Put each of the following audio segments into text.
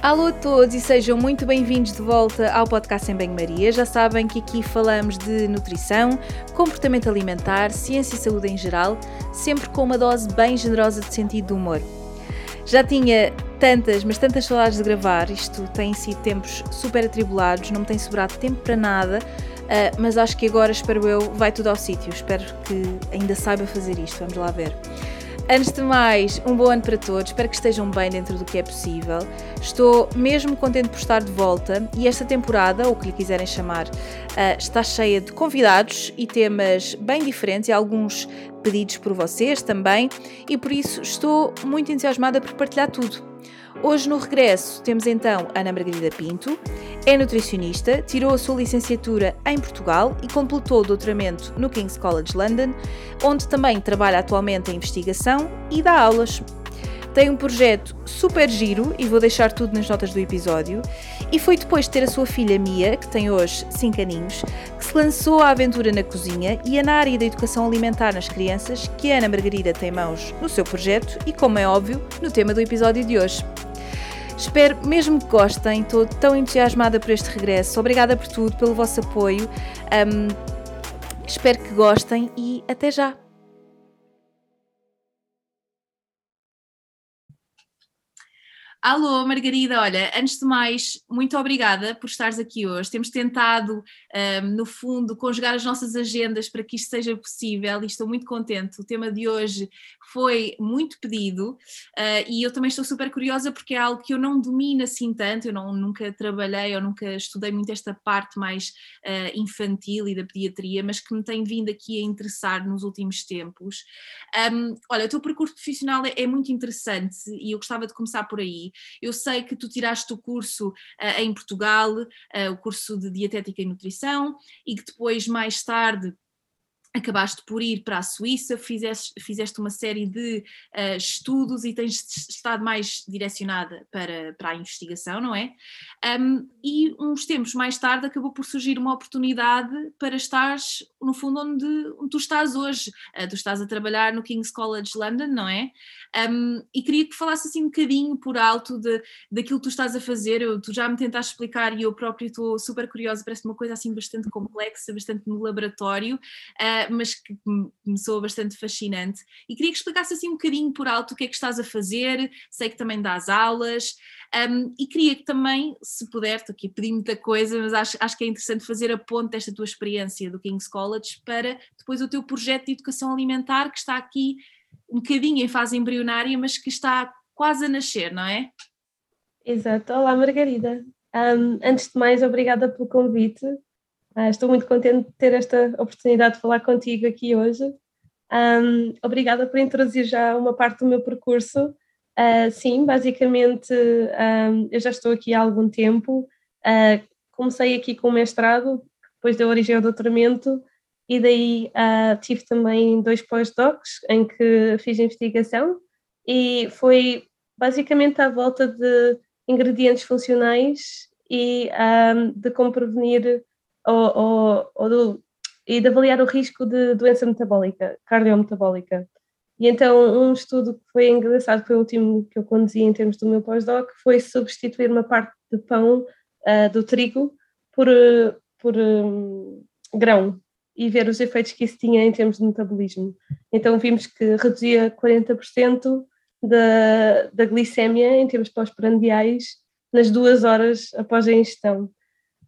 Alô a todos e sejam muito bem-vindos de volta ao podcast em Banho-Maria. Já sabem que aqui falamos de nutrição, comportamento alimentar, ciência e saúde em geral, sempre com uma dose bem generosa de sentido de humor. Já tinha tantas, mas tantas saudades de gravar, isto tem sido tempos super atribulados, não me tem sobrado tempo para nada, uh, mas acho que agora, espero eu, vai tudo ao sítio. Espero que ainda saiba fazer isto, vamos lá ver. Antes de mais, um bom ano para todos, espero que estejam bem dentro do que é possível. Estou mesmo contente por estar de volta e esta temporada, ou o que lhe quiserem chamar, eh, está cheia de convidados e temas bem diferentes e alguns pedidos por vocês também, e por isso estou muito entusiasmada por partilhar tudo. Hoje no regresso temos então Ana Margarida Pinto, é nutricionista, tirou a sua licenciatura em Portugal e completou o doutoramento no King's College London, onde também trabalha atualmente em investigação e dá aulas. Tem um projeto super giro e vou deixar tudo nas notas do episódio. E foi depois de ter a sua filha Mia, que tem hoje 5 aninhos, que se lançou à aventura na cozinha e é na área da educação alimentar nas crianças que Ana Margarida tem mãos no seu projeto e, como é óbvio, no tema do episódio de hoje. Espero mesmo que gostem, estou tão entusiasmada por este regresso. Obrigada por tudo, pelo vosso apoio. Um, espero que gostem e até já! Alô, Margarida, olha, antes de mais, muito obrigada por estares aqui hoje. Temos tentado, um, no fundo, conjugar as nossas agendas para que isto seja possível e estou muito contente. O tema de hoje foi muito pedido uh, e eu também estou super curiosa porque é algo que eu não domino assim tanto, eu não, nunca trabalhei ou nunca estudei muito esta parte mais uh, infantil e da pediatria, mas que me tem vindo aqui a interessar nos últimos tempos. Um, olha, o teu percurso profissional é, é muito interessante e eu gostava de começar por aí. Eu sei que tu tiraste o curso uh, em Portugal, o curso de Dietética e Nutrição, e que depois, mais tarde, acabaste por ir para a Suíça, fizeste, fizeste uma série de uh, estudos e tens estado mais direcionada para, para a investigação, não é? Um, e uns tempos mais tarde acabou por surgir uma oportunidade para estares, no fundo, onde, onde tu estás hoje. Uh, tu estás a trabalhar no King's College London, não é? Um, e queria que falasse assim um bocadinho por alto de, daquilo que tu estás a fazer. Eu, tu já me tentaste explicar e eu próprio estou super curiosa, parece uma coisa assim bastante complexa, bastante no laboratório. Mas que me soa bastante fascinante. E queria que explicasse assim um bocadinho por alto o que é que estás a fazer, sei que também dás aulas, um, e queria que também, se puder, estou aqui a pedir muita coisa, mas acho, acho que é interessante fazer a ponte desta tua experiência do King's College para depois o teu projeto de educação alimentar, que está aqui um bocadinho em fase embrionária, mas que está quase a nascer, não é? Exato. Olá, Margarida. Um, antes de mais, obrigada pelo convite. Uh, estou muito contente de ter esta oportunidade de falar contigo aqui hoje. Um, obrigada por introduzir já uma parte do meu percurso. Uh, sim, basicamente um, eu já estou aqui há algum tempo. Uh, comecei aqui com o mestrado, depois deu origem ao doutoramento, e daí tive também dois pós-docs em que fiz investigação, e foi basicamente à volta de ingredientes funcionais e um, de como prevenir ou, ou, e de avaliar o risco de doença metabólica, cardiometabólica. E então um estudo que foi engraçado, foi o último que eu conduzi em termos do meu pós-doc, foi substituir uma parte de pão uh, do trigo por, por um, grão e ver os efeitos que isso tinha em termos de metabolismo. Então vimos que reduzia 40% da, da glicémia em termos pós-prandiais nas duas horas após a ingestão.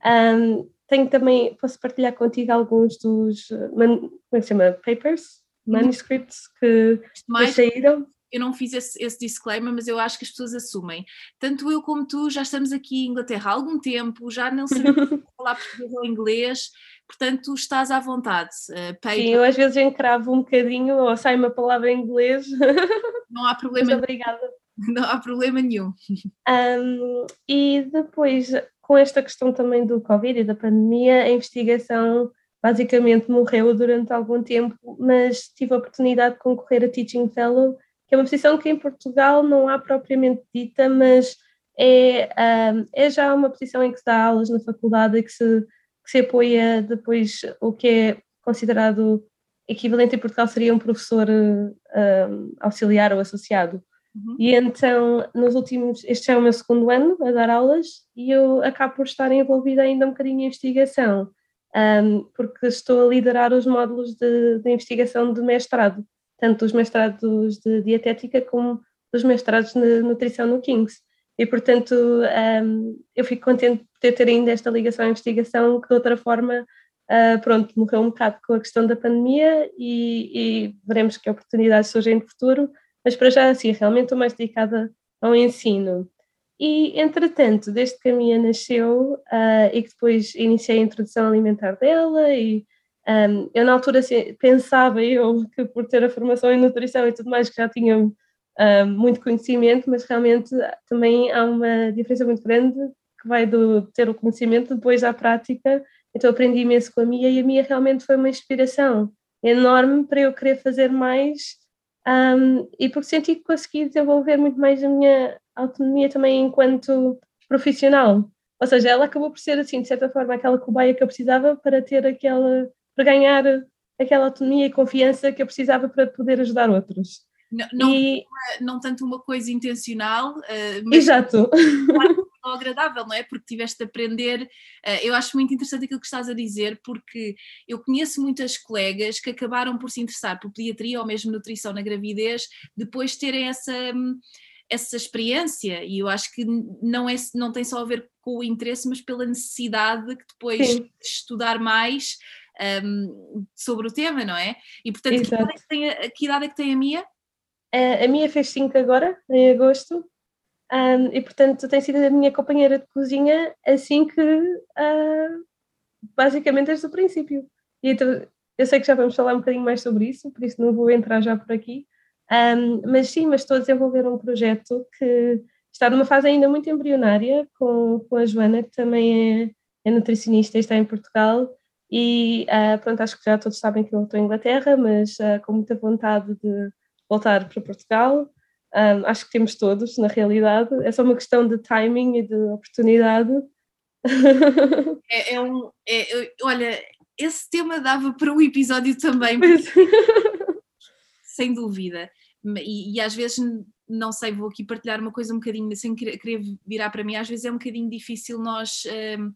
Um, tenho também, posso partilhar contigo alguns dos, como é se chama, papers, uhum. manuscripts que Mais, saíram. Eu não fiz esse, esse, disclaimer, mas eu acho que as pessoas assumem. Tanto eu como tu já estamos aqui em Inglaterra há algum tempo, já não sabemos falar português ou inglês, portanto estás à vontade. Uh, Sim, eu às vezes encravo um bocadinho ou sai uma palavra em inglês. Não há problema. Mas obrigada. Não há problema nenhum. Um, e depois com esta questão também do Covid e da pandemia, a investigação basicamente morreu durante algum tempo, mas tive a oportunidade de concorrer a Teaching Fellow, que é uma posição que em Portugal não há propriamente dita, mas é, é já uma posição em que se dá aulas na faculdade e que se, que se apoia depois o que é considerado equivalente em Portugal seria um professor um, auxiliar ou associado. Uhum. E então, nos últimos, este é o meu segundo ano a dar aulas e eu acabo por estar envolvida ainda um bocadinho em investigação, um, porque estou a liderar os módulos de, de, investigação de mestrado, tanto os mestrados de dietética como os mestrados de nutrição no King's. E, portanto, um, eu fico contente por ter ainda esta ligação à investigação, que de outra forma, uh, pronto, morreu um bocado com a questão da pandemia e, e veremos que oportunidades surgem no futuro, mas para já, assim, realmente estou mais dedicada ao ensino. E, entretanto, desde que a minha nasceu uh, e que depois iniciei a introdução alimentar dela e um, eu na altura assim, pensava eu que por ter a formação em nutrição e tudo mais que já tinha um, muito conhecimento, mas realmente também há uma diferença muito grande que vai do ter o conhecimento depois à prática. Então aprendi imenso com a Mia e a Mia realmente foi uma inspiração enorme para eu querer fazer mais um, e porque senti que consegui desenvolver muito mais a minha autonomia também enquanto profissional. Ou seja, ela acabou por ser, assim, de certa forma, aquela cobaia que eu precisava para ter aquela, para ganhar aquela autonomia e confiança que eu precisava para poder ajudar outros. Não, não, e... não tanto uma coisa intencional, uh, mas Exato. agradável, não é? Porque tiveste de aprender. Uh, eu acho muito interessante aquilo que estás a dizer, porque eu conheço muitas colegas que acabaram por se interessar por pediatria ou mesmo nutrição na gravidez, depois de terem essa. essa experiência e eu acho que não, é, não tem só a ver com o interesse, mas pela necessidade que depois Sim. de estudar mais um, sobre o tema, não é? E portanto, que idade, é que, tem a, que idade é que tem a Mia? A, a minha fez 5 agora, em agosto, um, e portanto tem sido a minha companheira de cozinha assim que, uh, basicamente, desde o princípio. E então, eu sei que já vamos falar um bocadinho mais sobre isso, por isso não vou entrar já por aqui. Um, mas sim, mas estou a desenvolver um projeto que está numa fase ainda muito embrionária com, com a Joana, que também é, é nutricionista e está em Portugal. E uh, pronto, acho que já todos sabem que eu estou em Inglaterra, mas uh, com muita vontade de voltar para Portugal. Um, acho que temos todos, na realidade. É só uma questão de timing e de oportunidade. É, é um. É, olha, esse tema dava para um episódio também. Sem dúvida. E, e, às vezes, não sei, vou aqui partilhar uma coisa um bocadinho, sem querer virar para mim, às vezes é um bocadinho difícil nós. Um,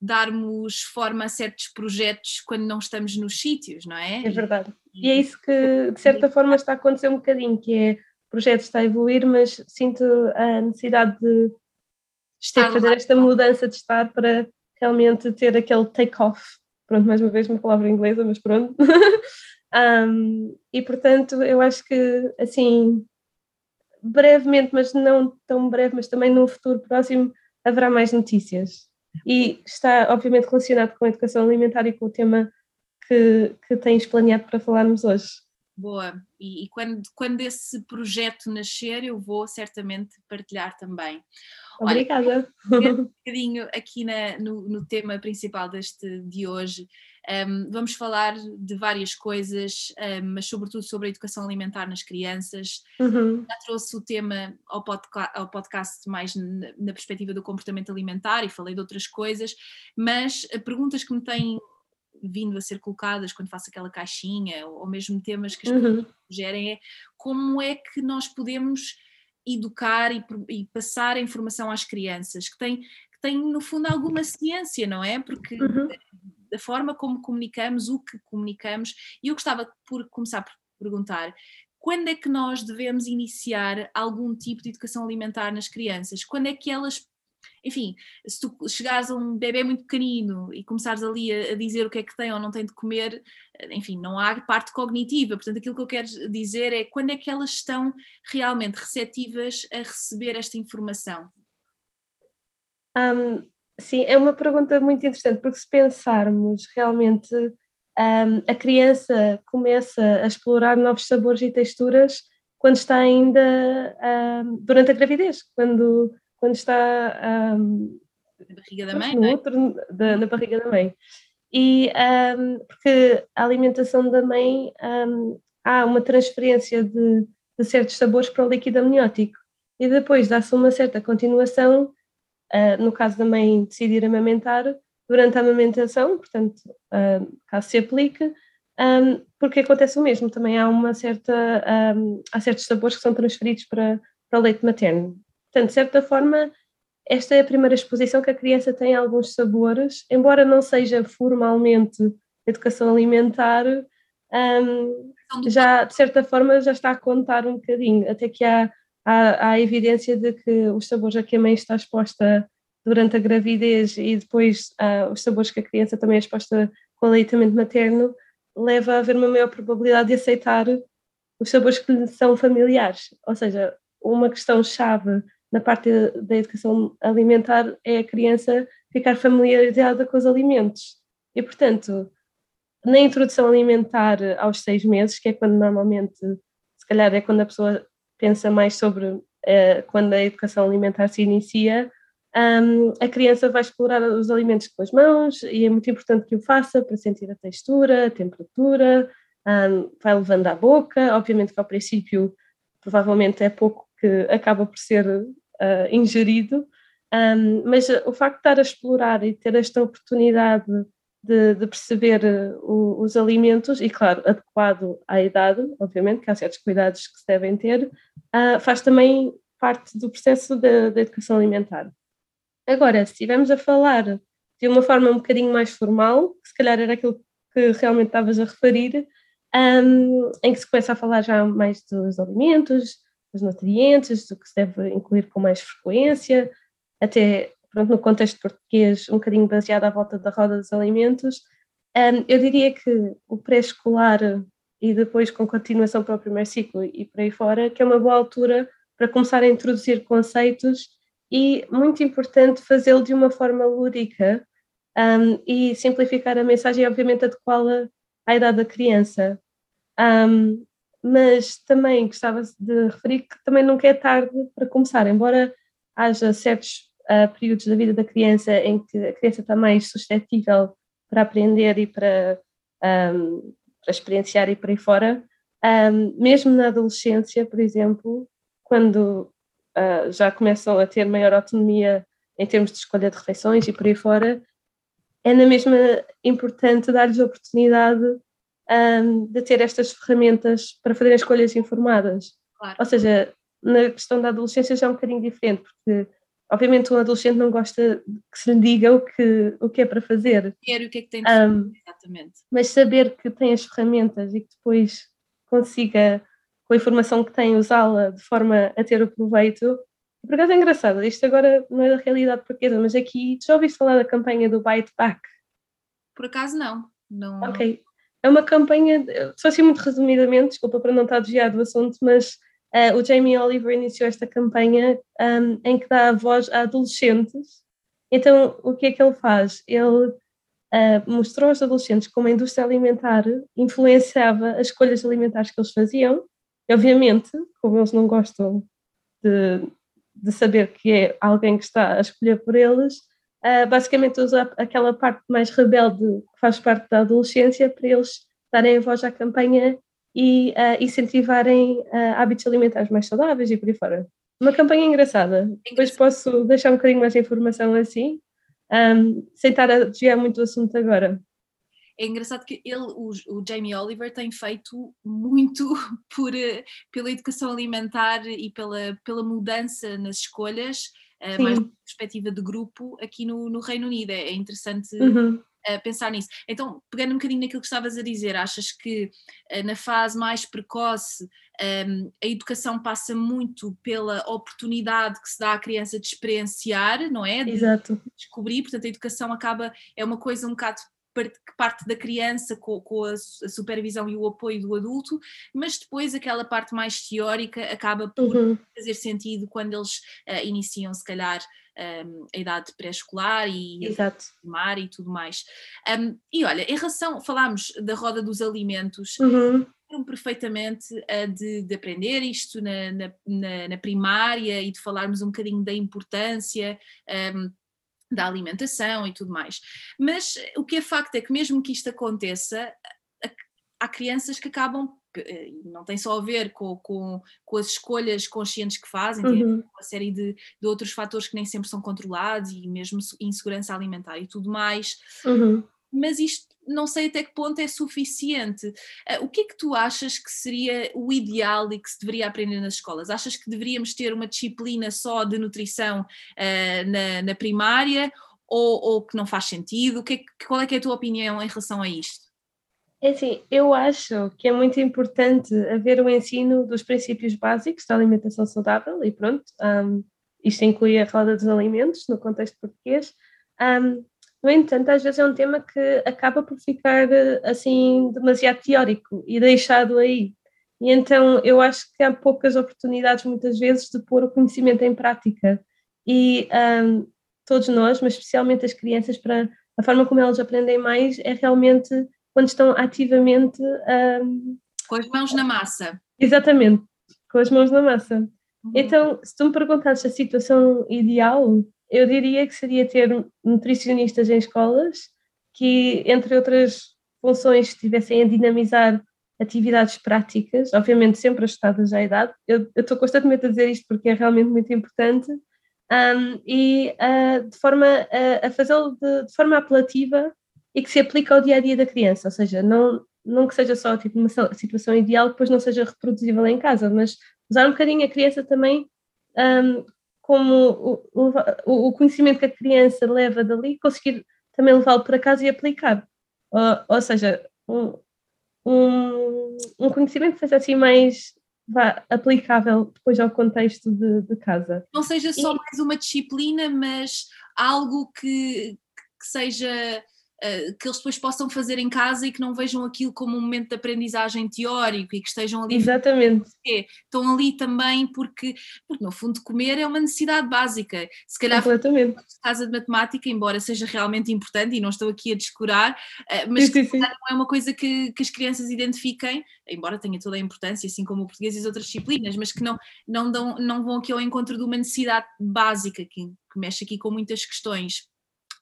darmos forma a certos projetos quando não estamos nos sítios, não é? É verdade. E é isso que, de certa forma, está a acontecer um bocadinho, que é projeto está a evoluir, mas sinto a necessidade de estar fazer esta mudança de estar para realmente ter aquele take-off. Pronto, mais uma vez uma palavra inglesa, mas pronto. um, e portanto, eu acho que assim, brevemente, mas não tão breve, mas também num futuro próximo, haverá mais notícias e está obviamente relacionado com a educação alimentar e com o tema que, que tens planeado para falarmos hoje. Boa, e, e, quando, quando esse projeto nascer, eu vou certamente partilhar também. Obrigada. Olha, um bocadinho aqui na, no, no, tema principal deste de hoje. Um, vamos falar de várias coisas, um, mas sobretudo sobre a educação alimentar nas crianças. Uhum. Já trouxe o tema ao, podca ao podcast mais na, na perspectiva do comportamento alimentar e falei de outras coisas, mas eh, perguntas que me têm vindo a ser colocadas quando faço aquela caixinha, ou, mesmo temas que as uhum. pessoas gerem, é como é que nós podemos educar e, e, passar a informação às crianças, que têm, que têm no fundo alguma ciência, não é? Porque uhum. da forma como comunicamos, o que comunicamos, e eu gostava por começar por perguntar quando é que nós devemos iniciar algum tipo de educação alimentar nas crianças? Quando é que elas enfim, se tu chegares a um bebê muito pequenino e começares ali a, a, dizer o que é que tem ou não tem de comer, eh, enfim, não há parte cognitiva. Portanto, aquilo que eu quero dizer é quando é que elas estão realmente receptivas a receber esta informação? Um, sim, é uma pergunta muito interessante, porque se pensarmos realmente um, a criança começa a explorar novos sabores e texturas quando está ainda um, durante a gravidez, quando quando está um, na barriga da mãe, no é? outro, da, na barriga da mãe. E um, porque a alimentação da mãe um, há uma transferência de, de, certos sabores para o líquido amniótico e depois dá-se uma certa continuação, uh, no caso da mãe decidir amamentar, durante a amamentação, portanto, uh, caso se aplique, um, porque acontece o mesmo, também há uma certa, um, há certos sabores que são transferidos para, para o leite materno. Portanto, de certa forma, esta é a primeira exposição que a criança tem a alguns sabores, embora não seja formalmente educação alimentar, um, já de certa forma já está a contar um bocadinho, até que há, há, há evidência de que os sabores a que a mãe está exposta durante a gravidez e depois uh, os sabores que a criança também é exposta com o aleitamento materno leva a haver uma maior probabilidade de aceitar os sabores que lhe são familiares. Ou seja, uma questão chave na parte da educação alimentar é a criança ficar familiarizada com os alimentos. E, portanto, na introdução alimentar aos seis meses, que é quando normalmente, se calhar é quando a pessoa pensa mais sobre eh, quando a educação alimentar se inicia, um, a criança vai explorar os alimentos com as mãos e é muito importante que o faça para sentir a textura, a temperatura, um, vai levando à boca, obviamente que ao princípio provavelmente é pouco que acaba por ser uh, ingerido, um, mas o facto de estar a explorar e ter esta oportunidade de, de perceber uh, os alimentos, e claro, adequado à idade, obviamente, que há certos cuidados que se devem ter, uh, faz também parte do processo da educação alimentar. Agora, se estivermos a falar de uma forma um bocadinho mais formal, que se calhar era aquilo que realmente estavas a referir, um, em que se começa a falar já mais dos alimentos, dos nutrientes, do que se deve incluir com mais frequência, até pronto, no contexto português, um bocadinho baseado à volta da roda dos alimentos. Um, eu diria que o pré-escolar e depois com continuação para o primeiro ciclo e por aí fora, que é uma boa altura para começar a introduzir conceitos e muito importante fazê-lo de uma forma lúdica um, e simplificar a mensagem, obviamente adequá-la à idade da criança. Um, mas também gostava de referir que também nunca é tarde para começar, embora haja certos uh, períodos da vida da criança em que a criança está mais suscetível para aprender e para, um, para experienciar e por aí fora, um, mesmo na adolescência, por exemplo, quando uh, já começam a ter maior autonomia em termos de escolha de refeições e por aí fora, é na mesma importante dar-lhes a oportunidade um, de ter estas ferramentas para fazerem escolhas informadas. Claro. Ou seja, na questão da adolescência já é um bocadinho diferente, porque obviamente um adolescente não gosta que se lhe diga o que, o que é para fazer. Quer o que é que tem de fazer, um, exatamente. Mas saber que tem as ferramentas e que depois consiga com a informação que tem, usá-la de forma a ter o proveito. Por acaso é engraçado, isto agora não é da realidade portuguesa, mas aqui, já ouviste falar da campanha do Bite Back? Por acaso não. não... Ok. É uma campanha, só assim muito resumidamente, desculpa para não estar desviado do assunto, mas uh, o Jamie Oliver iniciou esta campanha um, em que dá voz a adolescentes. Então, o que é que ele faz? Ele uh, mostrou aos adolescentes como a indústria alimentar influenciava as escolhas alimentares que eles faziam obviamente, como eles não gostam de, de saber que é alguém que está a escolher por eles, uh, basicamente usa aquela parte mais rebelde que faz parte da adolescência para eles darem a voz à campanha e uh, incentivarem uh, hábitos alimentares mais saudáveis e por aí fora. Uma campanha engraçada. Depois posso deixar um bocadinho mais de informação assim, um, sem estar a desviar muito do assunto agora é engraçado que ele, o, o, Jamie Oliver, tem feito muito por, eh, pela educação alimentar e pela, pela mudança nas escolhas, uh, mais perspectiva de grupo aqui no, no Reino Unido. É, é interessante uhum. uh, pensar nisso. Então, pegando um bocadinho naquilo que estavas a dizer, achas que uh, na fase mais precoce um, ehm, a educação passa muito pela oportunidade que se dá à criança de experienciar, não é? De Exato. descobrir, portanto a educação acaba, é uma coisa um bocado que parte da criança com, com a, supervisão e o apoio do adulto, mas depois aquela parte mais teórica acaba por uhum. fazer sentido quando eles uh, iniciam, se calhar, um, a idade pré-escolar e mar e tudo mais. Um, e olha, em relação, falámos da roda dos alimentos, uhum perfeitamente uh, de, de, aprender isto na, na, na, primária e de falarmos um bocadinho da importância um, da alimentação e tudo mais. Mas o que é facto é que mesmo que isto aconteça, há crianças que acabam eh, não tem só a ver com, com, com as escolhas conscientes que fazem, tem uhum. uma série de, de, outros fatores que nem sempre são controlados e mesmo insegurança alimentar e tudo mais. Uhum. Mas isto não sei até que ponto é suficiente. Uh, o que é que tu achas que seria o ideal e que se deveria aprender nas escolas? Achas que deveríamos ter uma disciplina só de nutrição uh, na, na, primária ou, ou, que não faz sentido? Que é, qual é, é a tua opinião em relação a isto? É assim, eu acho que é muito importante haver o ensino dos princípios básicos da alimentação saudável e pronto, um, isto inclui a roda dos alimentos no contexto português. Um, no entanto, às vezes é um tema que acaba por ficar assim demasiado teórico e deixado aí. E então eu acho que há poucas oportunidades muitas vezes de pôr o conhecimento em prática. E um, todos nós, mas especialmente as crianças, para a forma como elas aprendem mais é realmente quando estão ativamente um, com as mãos na massa. Exatamente, com as mãos na massa. Uhum. Então, se tu me perguntasses a situação ideal, eu diria que seria ter nutricionistas em escolas que, entre outras funções, estivessem a dinamizar atividades práticas, obviamente sempre ajustadas à idade. Eu, estou constantemente a dizer isto porque é realmente muito importante, um, e uh, de forma a, a fazê-lo de, de, forma apelativa e que se aplique ao dia a dia da criança, ou seja, não, não que seja só tipo, uma situação ideal que depois não seja reproduzível em casa, mas usar um bocadinho a criança também um, como o, o, o, conhecimento que a criança leva dali, conseguir também levá-lo para casa e aplicar. Ou, ou seja, um, um, um, conhecimento que seja assim mais vá, aplicável depois ao contexto de, de casa. Não seja só e, mais uma disciplina, mas algo que, que seja que eles depois possam fazer em casa e que não vejam aquilo como um momento de aprendesagem teórico e que estejam ali. Exatamente. Estão ali também porque, porque, no fundo, comer é uma necessidade básica. Se calhar, Completamente. casa de matemática, embora seja realmente importante, e não estou aqui a descurar, uh, mas sim, sim, sim. não é uma coisa que, que as crianças identifiquem, embora tenha toda a importância, assim como o português e as outras disciplinas, mas que não, não, dão, não vão aqui ao encontro de uma necessidade básica que, que mexe aqui com muitas questões.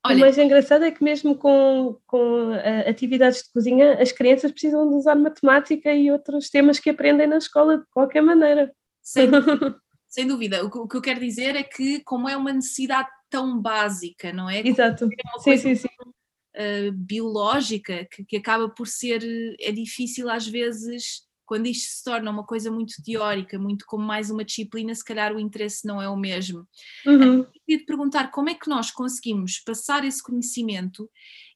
Olha, o mais engraçado é que mesmo com, com uh, atividades de cozinha, as crianças precisam de usar matemática e outros temas que aprendem na escola de qualquer maneira. Sem, sem dúvida. O que, o que, eu quero dizer é que como é uma necessidade tão básica, não é? Exato. É sim, sim, sim. Uh, biológica que, que acaba por ser, é difícil às vezes quando isto se torna uma coisa muito teórica, muito como mais uma disciplina, se calhar o interesse não é o mesmo. Uhum. Eu queria te perguntar como é que nós conseguimos passar esse conhecimento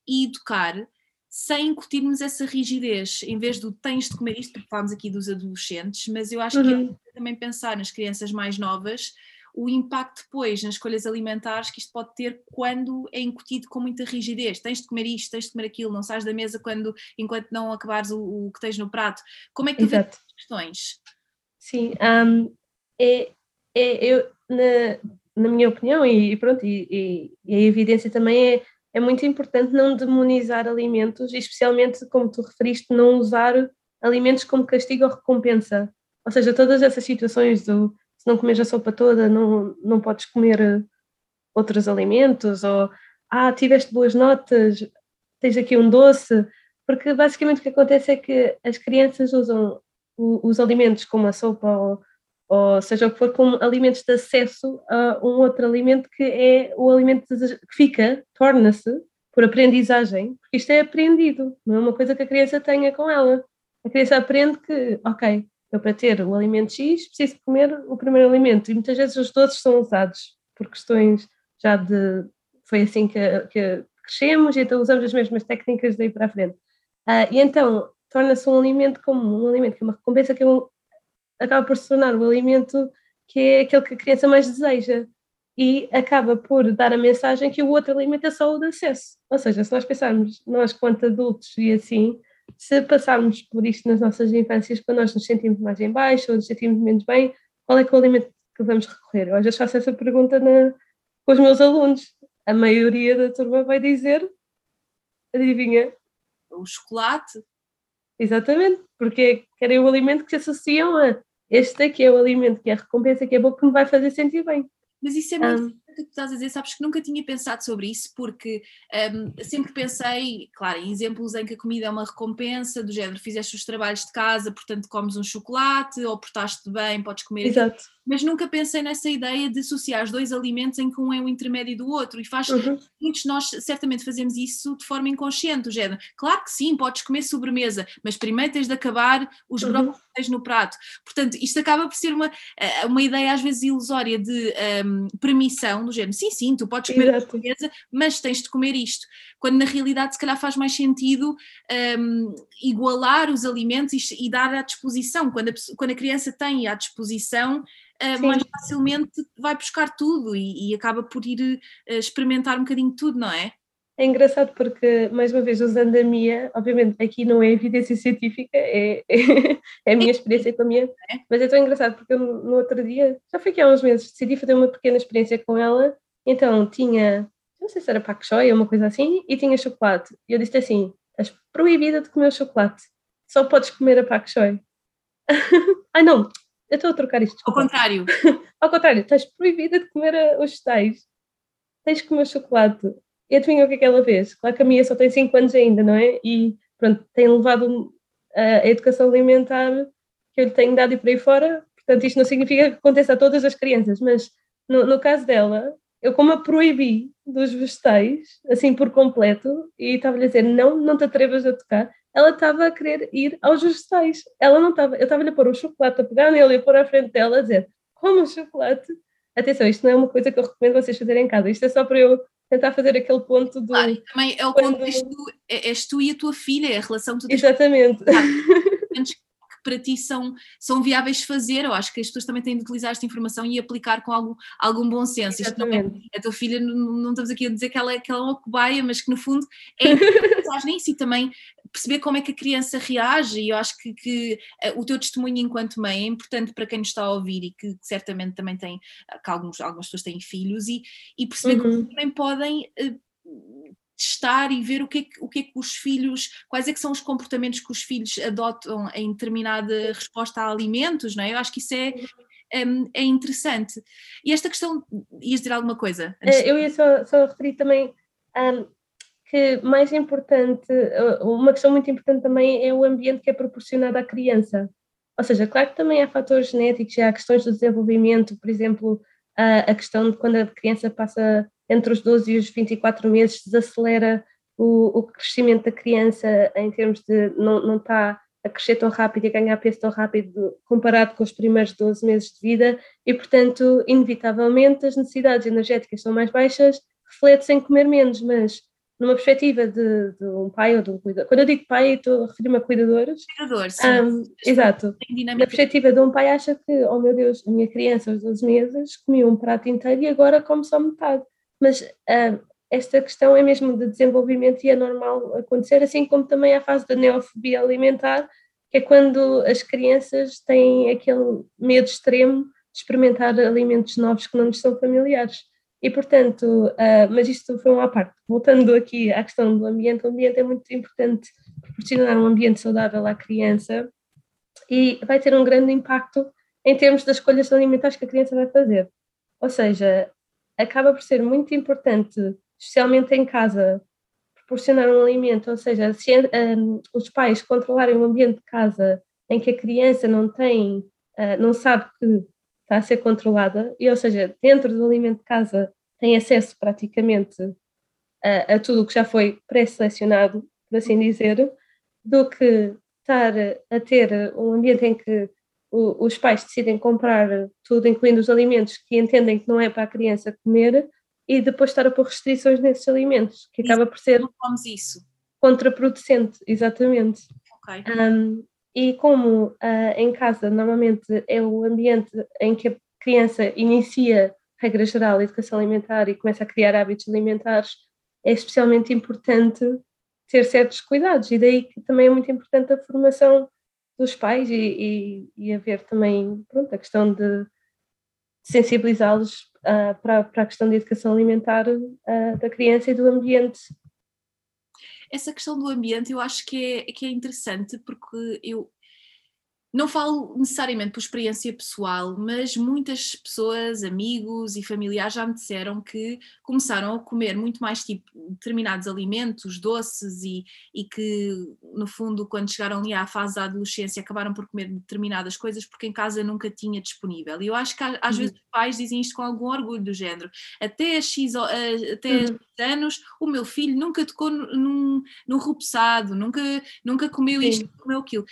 e educar sem incutirmos essa rigidez, em vez do tens de comer isto, porque falamos aqui dos adolescentes, mas eu acho uhum. que é também pensar nas crianças mais novas, o impacto depois nas escolhas alimentares que isto pode ter quando é incutido com muita rigidez. Tens de comer isto, tens de comer aquilo, não sais da mesa quando, enquanto não acabares o, o que tens no prato. Como é que tu vês essas questões? Sim, um, é, é, eu, na, na minha opinião, e, pronto, e, e, a evidência também é, é muito importante não demonizar alimentos, especialmente, como tu referiste, não usar alimentos como castigo ou recompensa. Ou seja, todas essas situações do se não comes a sopa toda, não, não podes comer eh, outros alimentos, ou ah, tiveste boas notas, tens aqui um doce, porque basicamente o que acontece é que as crianças usam os alimentos como a sopa ou, ou seja o que for, como alimentos de acesso a um outro alimento que é o alimento que fica, torna-se, por aprendizagem, porque isto é aprendido, não é uma coisa que a criança tenha com ela. A criança aprende que, ok, eu para ter o alimento X preciso comer o primeiro alimento e muitas vezes os doces são usados por questões já de foi assim que, que crescemos e então usamos as mesmas técnicas daí para a frente. Uh, e então torna-se um alimento como um alimento que é uma recompensa que é um, acaba por se tornar o alimento que é aquele que a criança mais deseja e acaba por dar a mensagem que o outro alimento é só o de acesso. Ou seja, se nós pensarmos, nós quanto adultos e assim, se passarmos por isto nas nossas infâncias, quando nós nos sentimos mais em baixo ou nos sentimos menos bem, qual é, é o alimento que vamos recorrer? Eu às vezes faço essa pergunta na, com os meus alunos. A maioria da turma vai dizer, adivinha? O chocolate. Exatamente, porque querem o alimento que se associam a este aqui é o alimento que é a recompensa que é bom que me vai fazer sentir bem. Mas isso é muito um, que tu estás a dizer, sabes que nunca tinha pensado sobre isso, porque um, sempre pensei, claro, em exemplos em que a comida é uma recompensa, do género, fizeste os trabalhos de casa, portanto comes um chocolate, ou portaste bem, podes comer. Exato. Mas nunca pensei nessa ideia de associar os dois alimentos em que um é o intermédio do outro e faz, uhum. muitos de nós certamente fazemos isso de forma inconsciente, o género, claro que sim, podes comer sobremesa, mas primeiro tens de acabar os uhum. brócolis que tens no prato, portanto isto acaba por ser uma, eh, uma ideia às vezes ilusória de um, ehm, permissão, do género, sim, sim, tu podes comer Exato. sobremesa, mas tens de comer isto, quando na realidade se calhar faz mais sentido um, ehm, igualar os alimentos e, e dar à disposição, quando a, quando a criança tem à disposição uh, mais facilmente vai buscar tudo e, e acaba por ir uh, experimentar um bocadinho tudo, não é? É engraçado porque, mais uma vez, usando a minha, obviamente aqui não é evidência científica, é, é, é a minha experiência com a minha, é. mas é tão engraçado porque eu, no outro dia, já foi aqui há uns meses, decidi fazer uma pequena experiência com ela, então tinha, não sei se era pak choi ou uma coisa assim, e tinha chocolate. E eu disse assim, estás proibida de comer o chocolate, só podes comer a pak choi. Ai não, eu estou a trocar isto. Desculpa. Ao contrário. Ao contrário, estás proibida de comer eh, os vegetais. Tens de comer chocolate. E adivinha o que é que ela fez? Claro que a minha só tem 5 anos ainda, não é? E pronto, tem levado a educação alimentar que eu lhe tenho dado e por aí fora. Portanto, isto não significa que aconteça a todas as crianças, mas no, no caso dela, eu como a proibi dos vegetais, assim por completo, e estava-lhe a dizer, não, não te atrevas a tocar, ela estava a querer ir aos vegetais. Ela não estava, eu estava-lhe a pôr o chocolate, a pegar nele e a pôr à frente dela, a dizer, como um chocolate. Atenção, isto não é uma coisa que eu recomendo vocês fazerem em casa, isto é só para eu tentar fazer aquele ponto do. Claro, também é o quando... contexto, é, és tu e a tua filha, é a relação que tu Exatamente. para ti são, são viáveis fazer. Eu acho que as pessoas também têm de utilizar esta informação e aplicar com algum, algum bom senso. Isto é, a tua filha, não, não, estamos aqui a dizer que ela, é, que ela é uma cobaia, mas que no fundo é pensar nisso e também perceber como é que a criança reage. E eu acho que, que uh, o teu testemunho enquanto mãe é importante para quem nos está a ouvir e que, que certamente também tem, que alguns, algumas pessoas têm filhos e, e perceber uhum. como também podem. Uh, testar e ver o que, é que, o que é que os filhos, quais é que são os comportamentos que os filhos adotam em determinada resposta a alimentos, não é? Eu acho que isso é, é, é interessante. E esta questão, ias dizer alguma coisa? Eh, eu ia só, só referir também um, que mais importante, eh, uma questão muito importante também é o ambiente que é proporcionado à criança. Ou seja, claro que também há fatores genéticos, há questões do desenvolvimento, por exemplo, a, a questão de quando a criança passa entre os 12 e os 24 meses desacelera o, o crescimento da criança em termos de não, não está a crescer tão rápido e a ganhar peso tão rápido comparado com os primeiros 12 meses de vida e, portanto, inevitavelmente as necessidades energéticas são mais baixas, reflete-se em comer menos, mas numa perspectiva de, de, um pai ou de um cuidador. Quando eu digo pai, estou a referir-me a cuidadores. Cuidador, sim. Um, exato. Na perspectiva de um pai, acha que, oh meu Deus, a minha criança aos 12 meses comia um prato inteiro e agora come só metade mas uh, esta questão é mesmo de desenvolvimento e é normal acontecer, assim como também a fase da neofobia alimentar, que é quando as crianças têm aquele medo extremo de experimentar alimentos novos que não lhes são familiares. E, portanto, uh, mas isto foi uma parte. Voltando aqui à questão do ambiente, o ambiente é muito importante proporcionar um ambiente saudável à criança e vai ter um grande impacto em termos das escolhas alimentares que a criança vai fazer. Ou seja, acaba por ser muito importante, especialmente em casa, proporcionar um alimento, ou seja, se um, os pais controlarem o ambiente de casa em que a criança não tem, uh, não sabe que está a ser controlada, e ou seja, dentro do alimento de casa tem acesso praticamente a, a tudo o que já foi pré-selecionado, por assim dizer, do que estar a ter um ambiente em que o, os pais decidem comprar tudo, incluindo os alimentos que entendem que não é para a criança comer, e depois estar a pôr restrições nesses alimentos, que acaba por ser. Não comes isso. Contraproducente, exatamente. Ok. Um, e como uh, em casa normalmente é o ambiente em que a criança inicia, regra geral, a educação alimentar e começa a criar hábitos alimentares, é especialmente importante ter certos cuidados, e daí que também é muito importante a formação dos pais e, e, e haver também pronto, a questão de sensibilizá-los uh, para, para a questão da educação alimentar uh, da criança e do ambiente. Essa questão do ambiente eu acho que é, que é interessante porque eu, não falo necessariamente por experiência pessoal, mas muitas pessoas, amigos e familiares já me disseram que começaram a comer muito mais tipo determinados alimentos, doces e, e que no fundo quando chegaram ali à fase da adolescência acabaram por comer determinadas coisas porque em casa nunca tinha disponível. E eu acho que às uhum. vezes os pais dizem isto com algum orgulho do género. Até X, até uhum. anos o meu filho nunca tocou num, num nunca, nunca comeu Sim. isto, comeu aquilo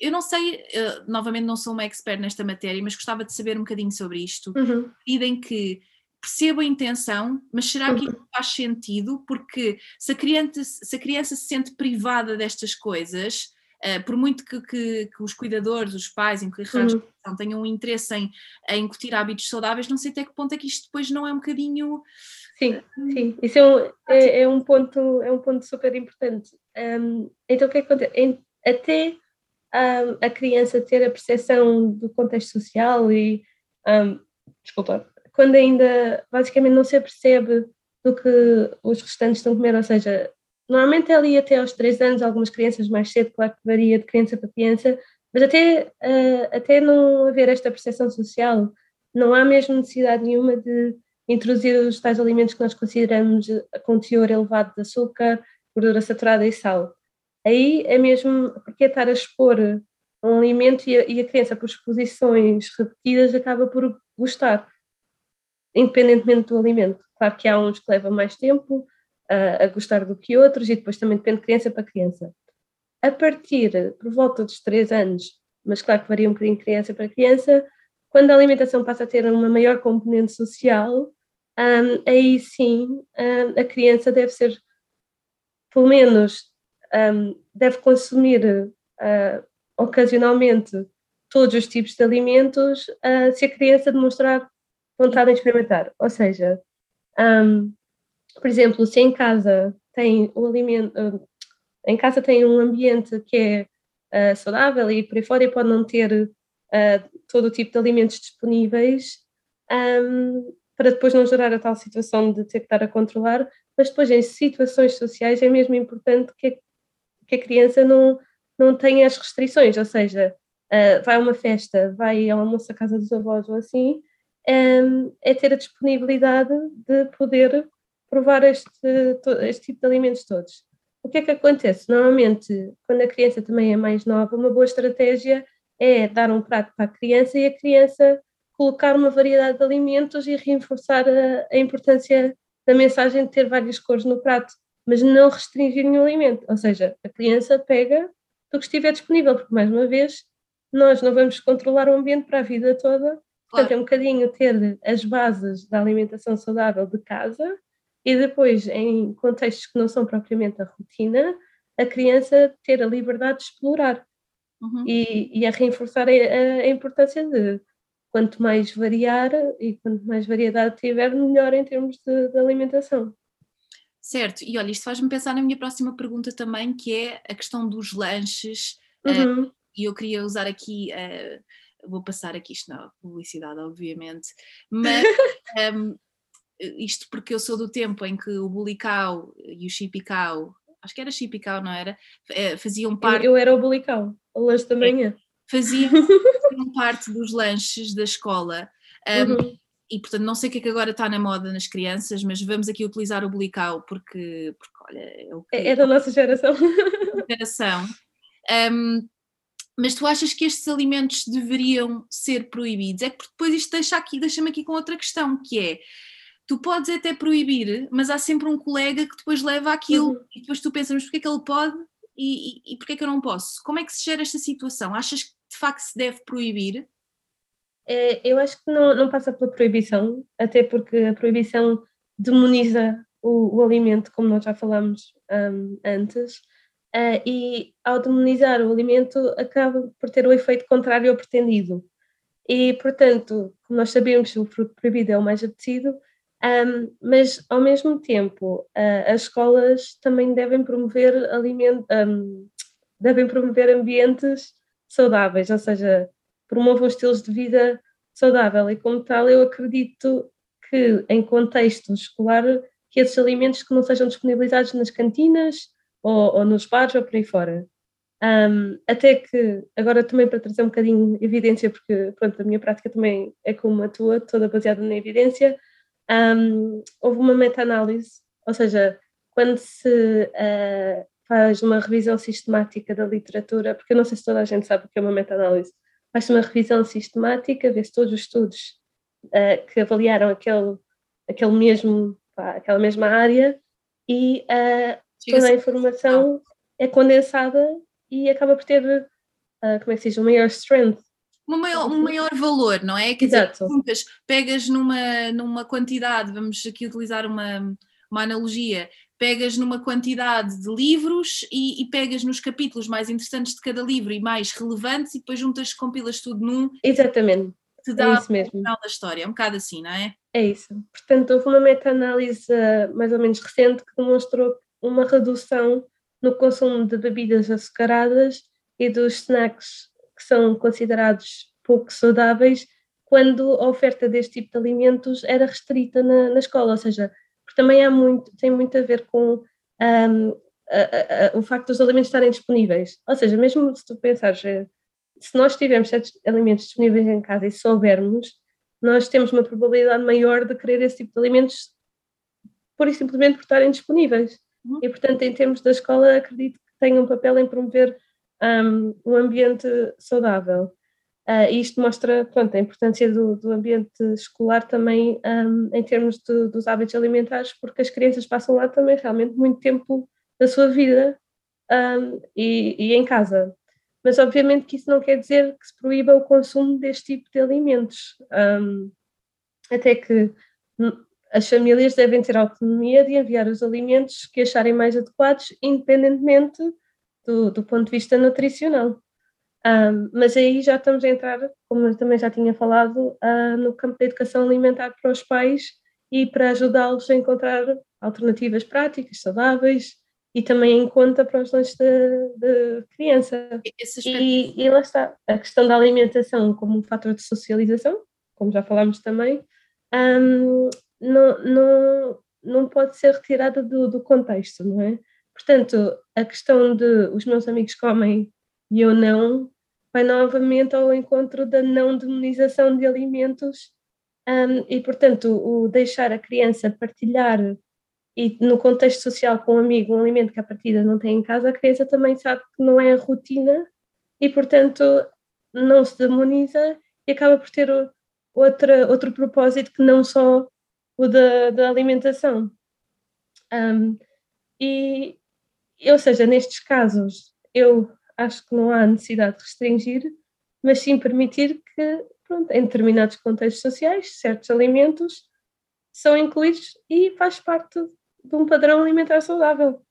eu não sei, uh, novamente não sou uma expert nesta matéria, mas gostava de saber um bocadinho sobre isto. Uhum. em que percebo a intenção, mas será que isso faz sentido? Porque se a criança se, a criança se sente privada destas coisas, uh, por muito que, que, que, os cuidadores, os pais, que uhum. tenham um interesse em, em incutir hábitos saudáveis, não sei até que ponto é que isto depois não é um bocadinho. Sim, eh, sim, isso é um, é, é um, ponto, é um ponto super importante. Um, então o que é que acontece? Até um, a criança ter a percepção do contexto social e, um, desculpa, quando ainda basicamente não se apercebe do que os restantes estão a comer, ou seja, normalmente é ali até aos 3 anos, algumas crianças mais cedo, claro que varia de criança para criança, mas até, uh, até não haver esta percepção social, não há mesmo necessidade nenhuma de introduzir os tais alimentos que nós consideramos com teor elevado de açúcar, gordura saturada e sal aí é mesmo porque é estar a expor um alimento e a, e a criança, por exposições repetidas, acaba por gostar, independentemente do alimento. Claro que há uns que levam mais tempo a, a gostar do que outros, e depois também depende de criança para criança. A partir, por volta dos 3 anos, mas claro que varia um bocadinho de criança para criança, quando a alimentação passa a ter uma maior componente social, um, aí sim um, a criança deve ser, pelo menos, um, deve consumir uh, ocasionalmente todos os tipos de alimentos uh, se a criança demonstrar vontade em experimentar. Ou seja, um, por exemplo, se em casa tem um alimento, uh, em casa tem um ambiente que é saudável e por aí fora pode não ter todo o tipo de alimentos disponíveis, um, para depois não gerar a tal situação de ter que estar a controlar, mas depois em situações sociais é mesmo importante que que a criança não, não tenha as restrições, ou seja, uh, vai a uma festa, vai ao almoço à casa dos avós ou assim, um, é ter a disponibilidade de poder provar este, este tipo de alimentos todos. O que é que acontece? Normalmente, quando a criança também é mais nova, uma boa estratégia é dar um prato para a criança e a criança colocar uma variedade de alimentos e reforçar a, a importância da mensagem de ter várias cores no prato mas não restringir nenhum alimento. Ou seja, a criança pega do que estiver disponível, porque, mais uma vez, nós não vamos controlar o ambiente para a vida toda. Portanto, claro. é um bocadinho ter as bases da alimentação saudável de casa e depois, em contextos que não são propriamente a rotina, a criança ter a liberdade de explorar uhum. e, e, a reforçar a, a, importância de quanto mais variar e quanto mais variedade tiver, melhor em termos de, de alimentação. Certo, e olha, isto faz-me pensar na minha próxima pergunta também, que é a questão dos lanches, eh, uhum. uh, e eu queria usar aqui, uh, vou passar aqui isto na publicidade, obviamente, mas um, isto porque eu sou do tempo em que o bulicau e o chipicau, acho que era chipicau, não era? Uh, faziam parte... Eu, eu era o bulicau, o lanche da manhã. Faziam, faziam parte dos lanches da escola. Um, uhum e portanto não sei o que é que agora está na moda nas crianças, mas vamos aqui utilizar o bulical porque, porque olha, é, o que, é, é da nossa geração. geração. Um, mas tu achas que estes alimentos deveriam ser proibidos? É porque depois isto deixa aqui, deixa-me aqui com outra questão, que é tu podes até proibir, mas há sempre um colega que depois leva aquilo uhum. e depois tu pensas, mas porquê é que ele pode e, e, e porquê é que eu não posso? Como é que se gera esta situação? Achas que de facto se deve proibir? É, eu acho que não, não passa pela proibição, até porque a proibição demoniza o, o alimento, como nós já falamos um, antes, uh, e ao demonizar o alimento acaba por ter o efeito contrário ao pretendido. E, portanto, como nós sabemos, o fruto proibido é o mais apetecido, um, mas ao mesmo tempo uh, as escolas também devem promover alimento, um, devem promover ambientes saudáveis, ou seja, promovam estilos de vida saudável e como tal eu acredito que em contexto escolar que esses alimentos que não sejam disponibilizados nas cantinas ou, ou nos bares ou por aí fora. Um, até que, agora também para trazer um bocadinho evidência, porque pronto, a minha prática também é como a tua, toda baseada na evidência, um, houve uma meta-análise, ou seja, quando se uh, faz uma revisão sistemática da literatura, porque eu não sei se toda a gente sabe o que é uma meta-análise, faz uma revisão sistemática, vê-se todos os estudos uh, que avaliaram aquele, aquele mesmo, pá, aquela mesma área e uh, toda a informação é condensada e acaba por ter, uh, como é que se diz, um maior strength. Um maior, um maior valor, não é? Quer Exato. dizer, pegas numa, numa quantidade, vamos aqui utilizar uma, uma analogia, pegas numa quantidade de livros e, e, pegas nos capítulos mais interessantes de cada livro e mais relevantes e depois juntas, compilas tudo num. Exatamente. Te dá é isso mesmo. final da história, é um bocado assim, não é? É isso. Portanto, houve uma meta-análise uh, mais ou menos recente que demonstrou uma redução no consumo de bebidas açucaradas e dos snacks que são considerados pouco saudáveis quando a oferta deste tipo de alimentos era restrita na, na escola, ou seja, porque também há muito, tem muito a ver com um, a, a, o facto dos alimentos estarem disponíveis. Ou seja, mesmo se tu pensares, eh, se nós tivermos certos alimentos disponíveis em casa e soubermos, nós temos uma probabilidade maior de querer esse tipo de alimentos por e simplesmente por estarem disponíveis. Uhum. E, portanto, em termos da escola, acredito que tem um papel em promover um, um ambiente saudável. Uh, isto mostra pronto, a importância do, do ambiente escolar também um, em termos de, dos hábitos alimentares, porque as crianças passam lá também realmente muito tempo da sua vida um, e, e, em casa. Mas obviamente que isso não quer dizer que se proíba o consumo deste tipo de alimentos. Um, até que as famílias devem ter autonomia de enviar os alimentos que acharem mais adequados, independentemente do, do ponto de vista nutricional. Um, mas aí já estamos a entrar, como eu também já tinha falado, uh, no campo da educação alimentar para os pais e para ajudá-los a encontrar alternativas práticas, saudáveis e também em conta para os lanches da criança. E, e lá está, a questão da alimentação como um fator de socialização, como já falámos também, um, não, não, não pode ser retirada do, do contexto, não é? Portanto, a questão de os meus amigos comem e eu não vai novamente ao encontro da não demonização de alimentos um, e, portanto, o deixar a criança partilhar e no contexto social com um amigo um alimento que a partida não tem em casa, a criança também sabe que não é a rotina e, portanto, não se demoniza e acaba por ter outra, outro propósito que não só o da, da alimentação. Um, e, ou seja, nestes casos, eu acho que não há necessidade de restringir, mas sim permitir que, pronto, em determinados contextos sociais, certos alimentos são incluídos e faz parte de um padrão alimentar saudável.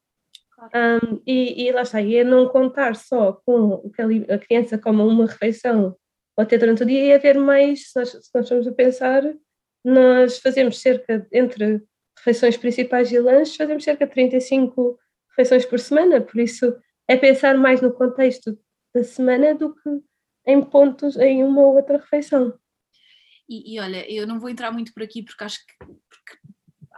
Claro. Um, e, e, lá está, e é não contar só com que a criança come uma refeição ou até durante o dia e haver mais, se nós, se nós formos a pensar, nós fazemos cerca, entre refeições principais e lanches, fazemos cerca de 35 refeições por semana, por isso é pensar mais no contexto da semana do que em pontos em uma ou outra refeição. E, e olha, eu não vou entrar muito por aqui porque acho que, porque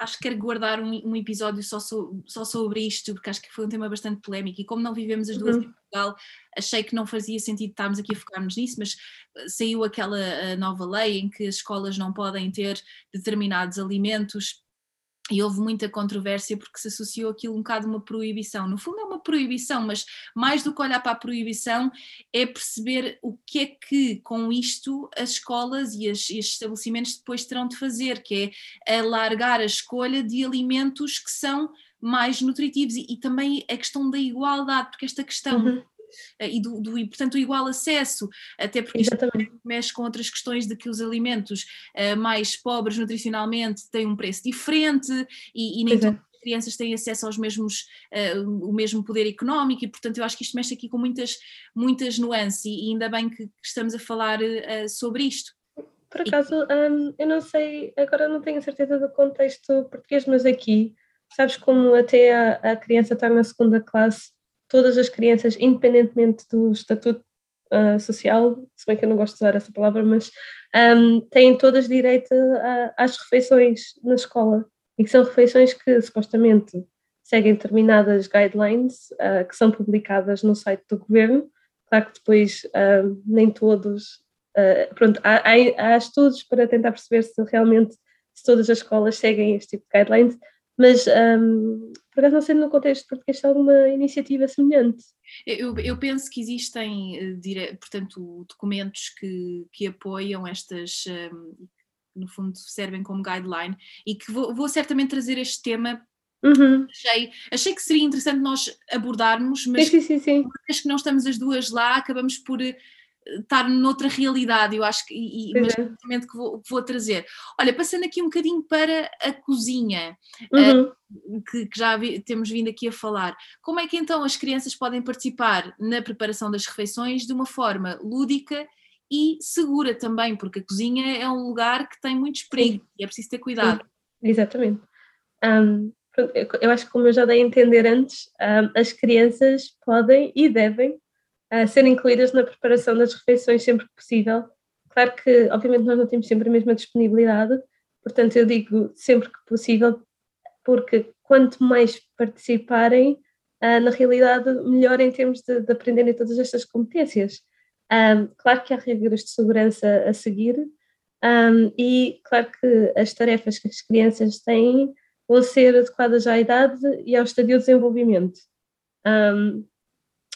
acho que quero guardar um, um episódio só, so, só, sobre isto, porque acho que foi um tema bastante polémico e como não vivemos as duas uhum. em Portugal, achei que não fazia sentido estarmos aqui a focarmos nisso, mas eh, saiu aquela eh, nova lei em que as escolas não podem ter determinados alimentos e houve muita controvérsia porque se associou aquilo um bocado a uma proibição. No fundo é uma proibição, mas mais do que olhar para a proibição é perceber o que é que com isto as escolas e, as, e os estabelecimentos depois terão de fazer, que é alargar a escolha de alimentos que são mais nutritivos e, e também a questão da igualdade, porque esta questão uhum. Eh, e, do, do, e, portanto, o igual acesso, até porque isto mexe com outras questões de que os alimentos uh, mais pobres nutricionalmente têm um preço diferente e, e nem todas as crianças têm acesso aos mesmos, uh, o mesmo poder económico e, portanto, eu acho que isto mexe aqui com muitas, muitas nuances e, ainda bem que, que estamos a falar uh, sobre isto. Por acaso, um, eu não sei, agora não tenho certeza do contexto português, mas aqui, sabes como até a, a criança está na segunda classe, todas as crianças, independentemente do estatuto uh, social, se bem que eu não gosto de usar essa palavra, mas um, têm todas direito a, às refeições na escola. E que são refeições que supostamente seguem determinadas guidelines uh, que são publicadas no site do governo. Claro que depois uh, nem todos. Uh, pronto, há, há, há, estudos para tentar perceber se realmente se todas as escolas seguem este tipo de guidelines, mas um, por acaso não sei no contexto português se há alguma iniciativa semelhante. Eu, eu penso que existem, dire, portanto, documentos que, que apoiam estas, um, no fundo servem como guideline, e que vou, vou certamente trazer este tema Uhum. Achei, achei que seria interessante nós abordarmos, mas sim, sim, sim, que não estamos as duas lá, acabamos por eh, estar noutra realidade, eu acho que, e, mas é. que vou, que vou trazer. Olha, passando aqui um bocadinho para a cozinha, uhum. uh, que, que, já vi, temos vindo aqui a falar, como é que então as crianças podem participar na preparação das refeições de uma forma lúdica e segura também, porque a cozinha é um lugar que tem muitos perigos e é preciso ter cuidado. Sim, exatamente. Um, eu acho que como eu já dei a entender antes, as crianças podem e devem ah, ser incluídas na preparação das refeições sempre que possível. Claro que, obviamente, nós não temos sempre a mesma disponibilidade, portanto, eu digo sempre que possível, porque quanto mais participarem, ah, na realidade, melhor em termos de, de aprenderem todas estas competências. claro que há regras de segurança a seguir, e claro que as tarefas que as crianças têm vão ser adequadas à idade e ao estadio de desenvolvimento. Um,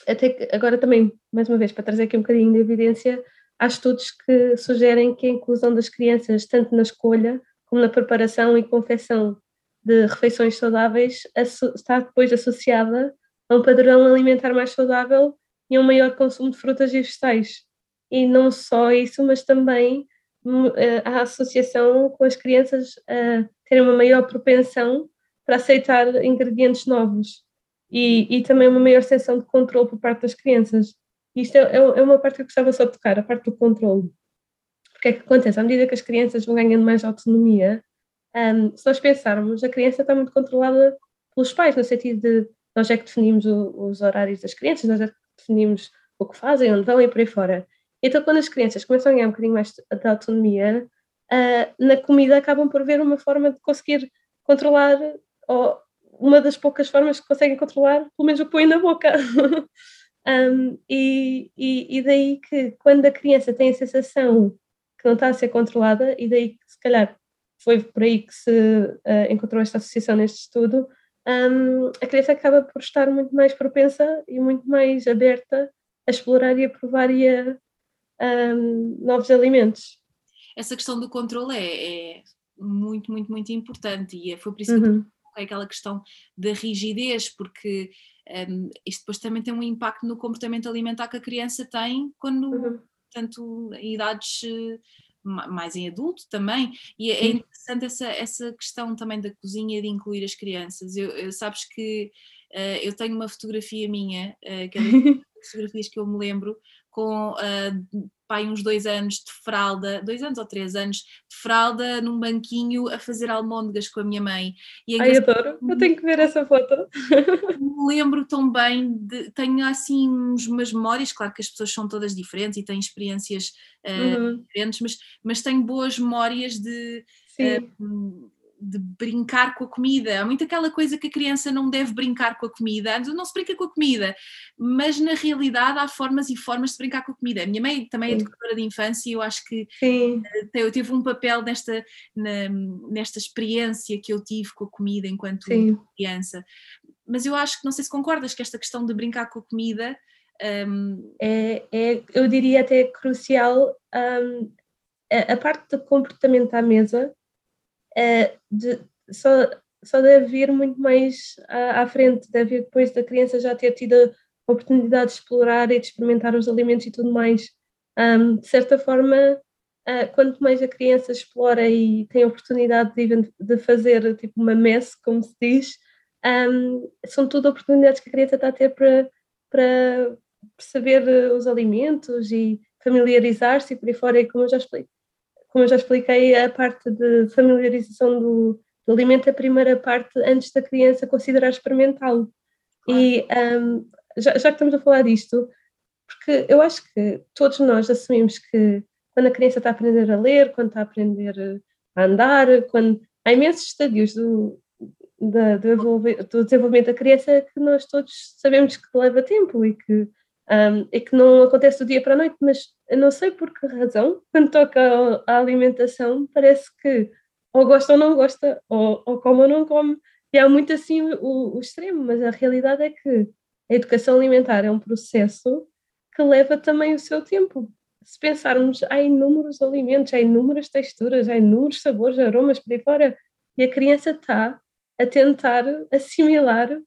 até que, agora também, mais uma vez, para trazer aqui um bocadinho de evidência, há estudos que sugerem que a inclusão das crianças, tanto na escolha como na preparação e confecção de refeições saudáveis, está depois associada a um padrão alimentar mais saudável e a um maior consumo de frutas e vegetais. E não só isso, mas também hum, eh, a associação com as crianças a terem uma maior propensão para aceitar ingredientes novos e, e também uma maior sensação de controle por parte das crianças. Isto é, é, é uma parte que eu gostava só de tocar, a parte do controle. Porque é que acontece? À medida que as crianças vão ganhando mais autonomia, um, se nós pensarmos, a criança está muito controlada pelos pais, no sentido de nós é que definimos o, os horários das crianças, nós é que definimos o que fazem, onde vão e por aí fora. Então, quando as crianças começam a ganhar um bocadinho mais de autonomia, uh, na comida acabam por ver uma forma de conseguir controlar, ou uma das poucas formas que conseguem controlar, pelo menos o que põe na boca. um, e, e, e, daí que quando a criança tem a sensação que não está a ser controlada, e daí que se calhar foi por aí que se uh, encontrou esta associação neste estudo, um, a criança acaba por estar muito mais propensa e muito mais aberta a explorar e a provar e a, um, novos alimentos essa questão do controle é, é muito, muito, muito importante e é, foi por isso uhum. que aquela questão da rigidez, porque um, isto depois também tem um impacto no comportamento alimentar que a criança tem quando, uhum. tanto em idades eh, mais em adulto também, e é, é interessante essa, essa questão também da cozinha de incluir as crianças. Eu, eu sabes que uh, eu tenho uma fotografia minha, uh, que é das fotografias que eu me lembro, com uh, pai uns dois anos de fralda, dois anos ou três anos de fralda num banquinho a fazer almôndegas com a minha mãe. E Ai, adoro, eu tenho que ver essa foto. Me lembro tão bem, de, tenho assim umas memórias, claro que as pessoas são todas diferentes e têm experiências uh, uhum. diferentes, mas, mas tenho boas memórias de... Uh, de brincar com a comida. Há muito aquela coisa que a criança não deve brincar com a comida, não se brinca com a comida, mas na realidade há formas e formas de brincar com a comida. A minha mãe também é educadora de infância e eu acho que Sim. Eh, eu tive um papel nesta, na, nesta experiência que eu tive com a comida enquanto Sim. criança. Mas eu acho que, não sei se concordas, que esta questão de brincar com a comida. Um... É, é, eu diria até crucial um, a, a parte do comportamento à mesa uh, de, só, só deve vir muito mais à, à, frente, deve vir depois da criança já ter tido a oportunidade de explorar e de experimentar os alimentos e tudo mais. Um, de certa forma, uh, quanto mais a criança explora e tem a oportunidade de, de fazer tipo uma mess, como se diz, um, são tudo oportunidades que a criança está a ter para, para perceber os alimentos e familiarizar-se e por aí fora, e como eu já expliquei, como eu já expliquei, a parte de familiarização do, do alimento é a primeira parte antes da criança considerar experimentá-lo. Claro. E um, já, já que estamos a falar disto, porque eu acho que todos nós assumimos que quando a criança está a aprender a ler, quando está a aprender a andar, quando há imensos estádios do, da, do, do, desenvolvimento da criança que nós todos sabemos que leva tempo e que, um, e que não acontece do dia para a noite, mas eu não sei por que razão, quando toca à alimentação, parece que ou gosta ou não gosta, ou, ou come ou não come, e há muito assim o, o extremo, mas a realidade é que a educação alimentar é um processo que leva também o seu tempo. Se pensarmos, há inúmeros alimentos, há inúmeras texturas, há inúmeros sabores, aromas por aí fora, e a criança está a tentar assimilar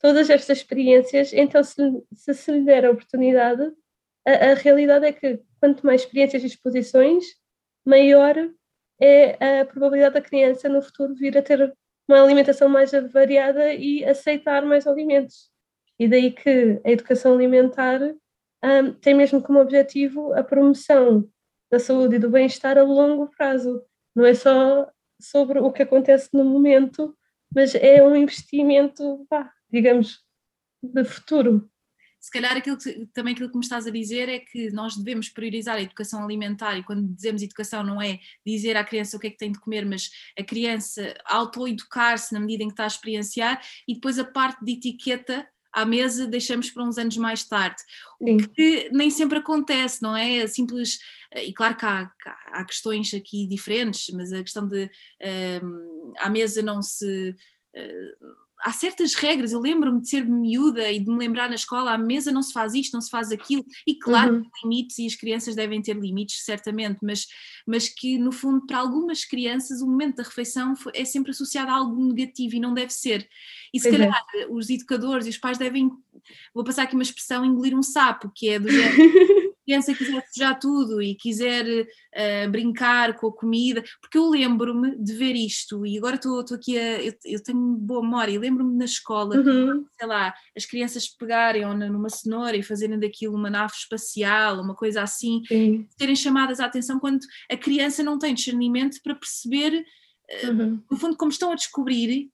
todas estas experiências, então se, se, se lhe der a oportunidade, a, a, realidade é que quanto mais experiências e exposições, maior é a probabilidade da criança no futuro vir a ter uma alimentação mais variada e aceitar mais alimentos. E daí que a educação alimentar um, tem mesmo como objetivo a promoção da saúde e do bem-estar a longo prazo. Não é só sobre o que acontece no momento, mas é um investimento, digamos, de futuro. Se calhar aquilo que, também aquilo que me estás a dizer é que nós devemos priorizar a educação alimentar e quando dizemos educação não é dizer à criança o que é que tem de comer, mas a criança auto-educar-se na medida em que está a experienciar e depois a parte de etiqueta à mesa deixamos para uns anos mais tarde. O que nem sempre acontece, não é? é simples, e claro que há, há questões aqui diferentes, mas a questão de um, à mesa não se. Uh, há certas regras, eu lembro-me de ser miúda e de me lembrar na escola, à mesa não se faz isto, não se faz aquilo, e claro uhum. limites e as crianças devem ter limites, certamente, mas, mas que no fundo para algumas crianças o momento da refeição é sempre associado a algo negativo e não deve ser. E se pois é. calhar é. os educadores e os pais devem, vou passar aqui uma expressão, engolir um sapo, que é do género criança quiser sujar tudo e quiser uh, brincar com a comida, porque eu lembro-me de ver isto, e agora estou aqui a. Eu, eu, tenho boa memória, lembro-me na escola, uhum. sei lá, as crianças pegarem numa cenoura e fazerem daquilo uma nave espacial, uma coisa assim, Sim. serem chamadas a atenção quando a criança não tem discernimento para perceber, uh, uhum. no fundo, como estão a descobrir.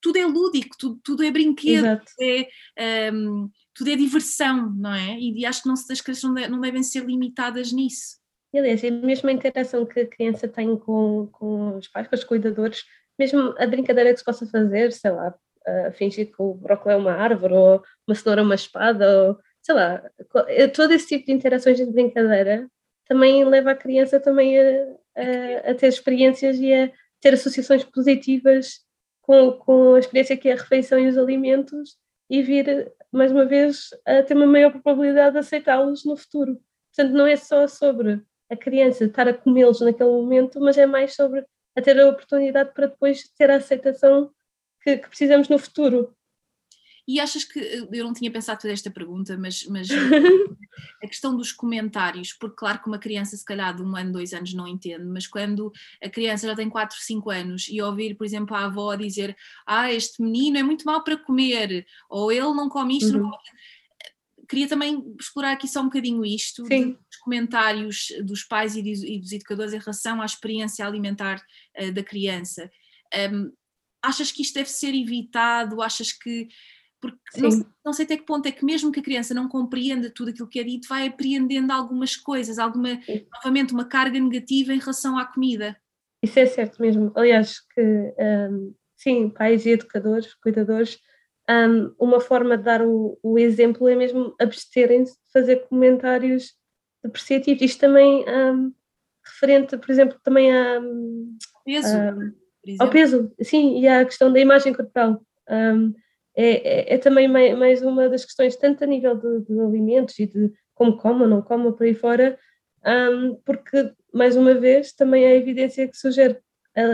Tudo é lúdico, tudo, tudo é brinquedo, é, um, ehm, tudo é diversão, não é? E, acho que não, as crianças não, devem ser limitadas nisso. E é mesmo a interação que a criança tem com, com os pais, com os cuidadores, mesmo a brincadeira que se possa fazer, sei lá, fingir que o brócolis é uma árvore, ou uma cenoura é uma espada, ou sei lá, todo esse tipo de interações de brincadeira também leva a criança também a, a, a ter experiências e a ter associações positivas com, com a experiência que é a refeição e os alimentos e vir, mais uma vez, a ter uma maior probabilidade de aceitá-los no futuro. Portanto, não é só sobre a criança estar a comê-los naquele momento, mas é mais sobre a ter a oportunidade para depois ter a aceitação que, que precisamos no futuro. E achas que, eu não tinha pensado fazer esta pergunta, mas, mas a questão dos comentários, porque claro que uma criança se calhar de um ano, dois anos não entende, mas quando a criança já tem quatro, cinco anos e ouvir, por exemplo, a avó dizer ah, este menino é muito mal para comer, ou ele não come isto, uhum. não come... Queria também explorar aqui só um bocadinho isto, dos comentários dos pais e, e, dos educadores em relação à experiência alimentar uh, da criança. Um, achas que isto deve ser evitado? Achas que porque não, não, sei até que ponto é que mesmo que a criança não compreenda tudo aquilo que é dito, vai apreendendo algumas coisas, alguma, sim. novamente, uma carga negativa em relação à comida. Isso é certo mesmo. Aliás, que um, sim, pais e educadores, cuidadores, um, uma forma de dar o, o exemplo é mesmo absterem-se de fazer comentários depreciativos. Isto também um, referente, por exemplo, também a, peso, ao peso, sim, e à questão da imagem corporal. É, é, é também mais uma das questões, tanto a nível de, de alimentos e de como coma ou não coma por aí fora, um, porque, mais uma vez, também há evidência que sugere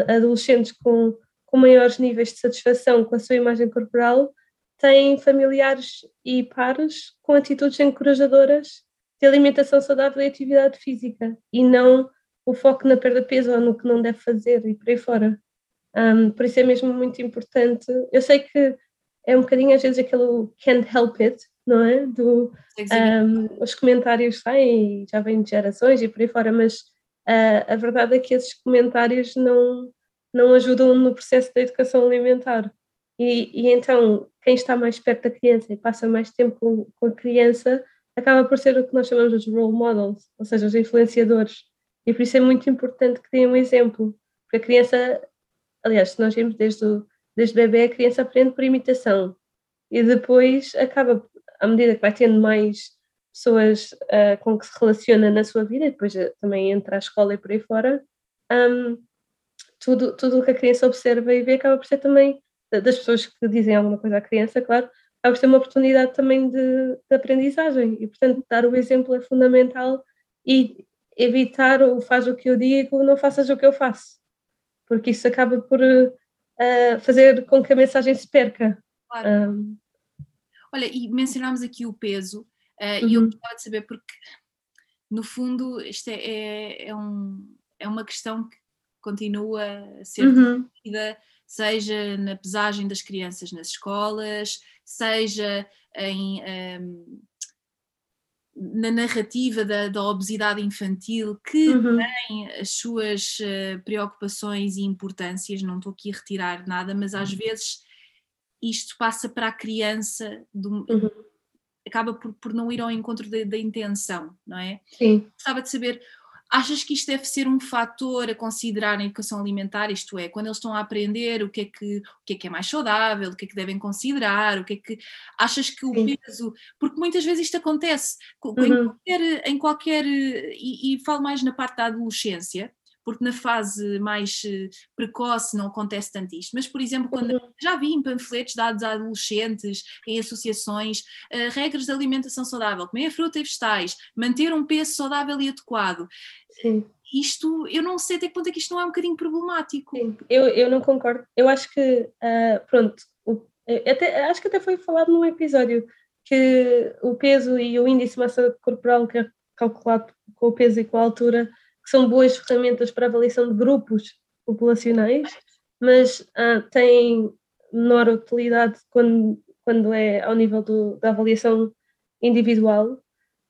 adolescentes com, com maiores níveis de satisfação com a sua imagem corporal têm familiares e pares com atitudes encorajadoras de alimentação saudável e atividade física e não o foco na perda de peso ou no que não deve fazer e por aí fora. Um, por isso é mesmo muito importante. Eu sei que é um bocadinho às vezes aquele can't help it, não é? Do, um, os comentários saem e já vêm de gerações e por aí fora, mas uh, a verdade é que esses comentários não, não ajudam no processo da educação alimentar. E, e então, quem está mais perto da criança e passa mais tempo com, com a criança acaba por ser o que nós chamamos de role models, ou seja, os influenciadores. E por isso é muito importante que deem um exemplo, porque a criança, aliás, se nós vimos desde o desde bebê a criança aprende por imitação. E depois acaba, à medida que vai tendo mais pessoas uh, com que se relaciona na sua vida, depois uh, também entra a escola e por aí fora, um, tudo, tudo o que a criança observa e vê acaba por ser também, das pessoas que dizem alguma coisa à criança, claro, acaba por ser uma oportunidade também de, de aprendizagem. E, portanto, dar o exemplo é fundamental e evitar o faz o que eu digo, não faças o que eu faço, porque isso acaba por uh, fazer com que a mensagem se perca. Claro. Um, Olha, e mencionámos aqui o peso, uh, uhum. e eu uhum. gostava de saber porque, no fundo, isto é, é, é, um, é uma questão que continua a ser uhum. seja na pesagem das crianças nas escolas, seja em, um, ehm, na narrativa da, da, obesidade infantil, que uhum. tem as suas uh, preocupações e importâncias, não estou aqui a retirar nada, mas às uhum. vezes isto passa para a criança, do, uhum. acaba por, por não ir ao encontro da, da intenção, não é? Sim. Gostava de saber Achas que isto deve ser um fator a considerar na educação alimentar, isto é, quando eles estão a aprender o que é que, o que, é, que é mais saudável, o que é que devem considerar, o que é que. Achas que o Sim. peso. Porque muitas vezes isto acontece uhum. em qualquer. Em qualquer e, e falo mais na parte da adolescência, porque na fase mais eh, precoce não acontece tanto isto. Mas, por exemplo, quando uhum. já vi em panfletos dados a adolescentes, em associações, uh, regras de alimentação saudável, comer fruta e vegetais, manter um peso saudável e adequado. Sim. Isto, eu não sei até que ponto é que isto não é um bocadinho problemático. Sim, eu, eu não concordo. Eu acho que, uh, pronto, o, até, acho que até foi falado num episódio que o peso e o índice de massa corporal que é calculado com o peso e com a altura que são boas ferramentas para avaliação de grupos populacionais, mas uh, têm menor utilidade quando, quando é ao nível do, da avaliação individual.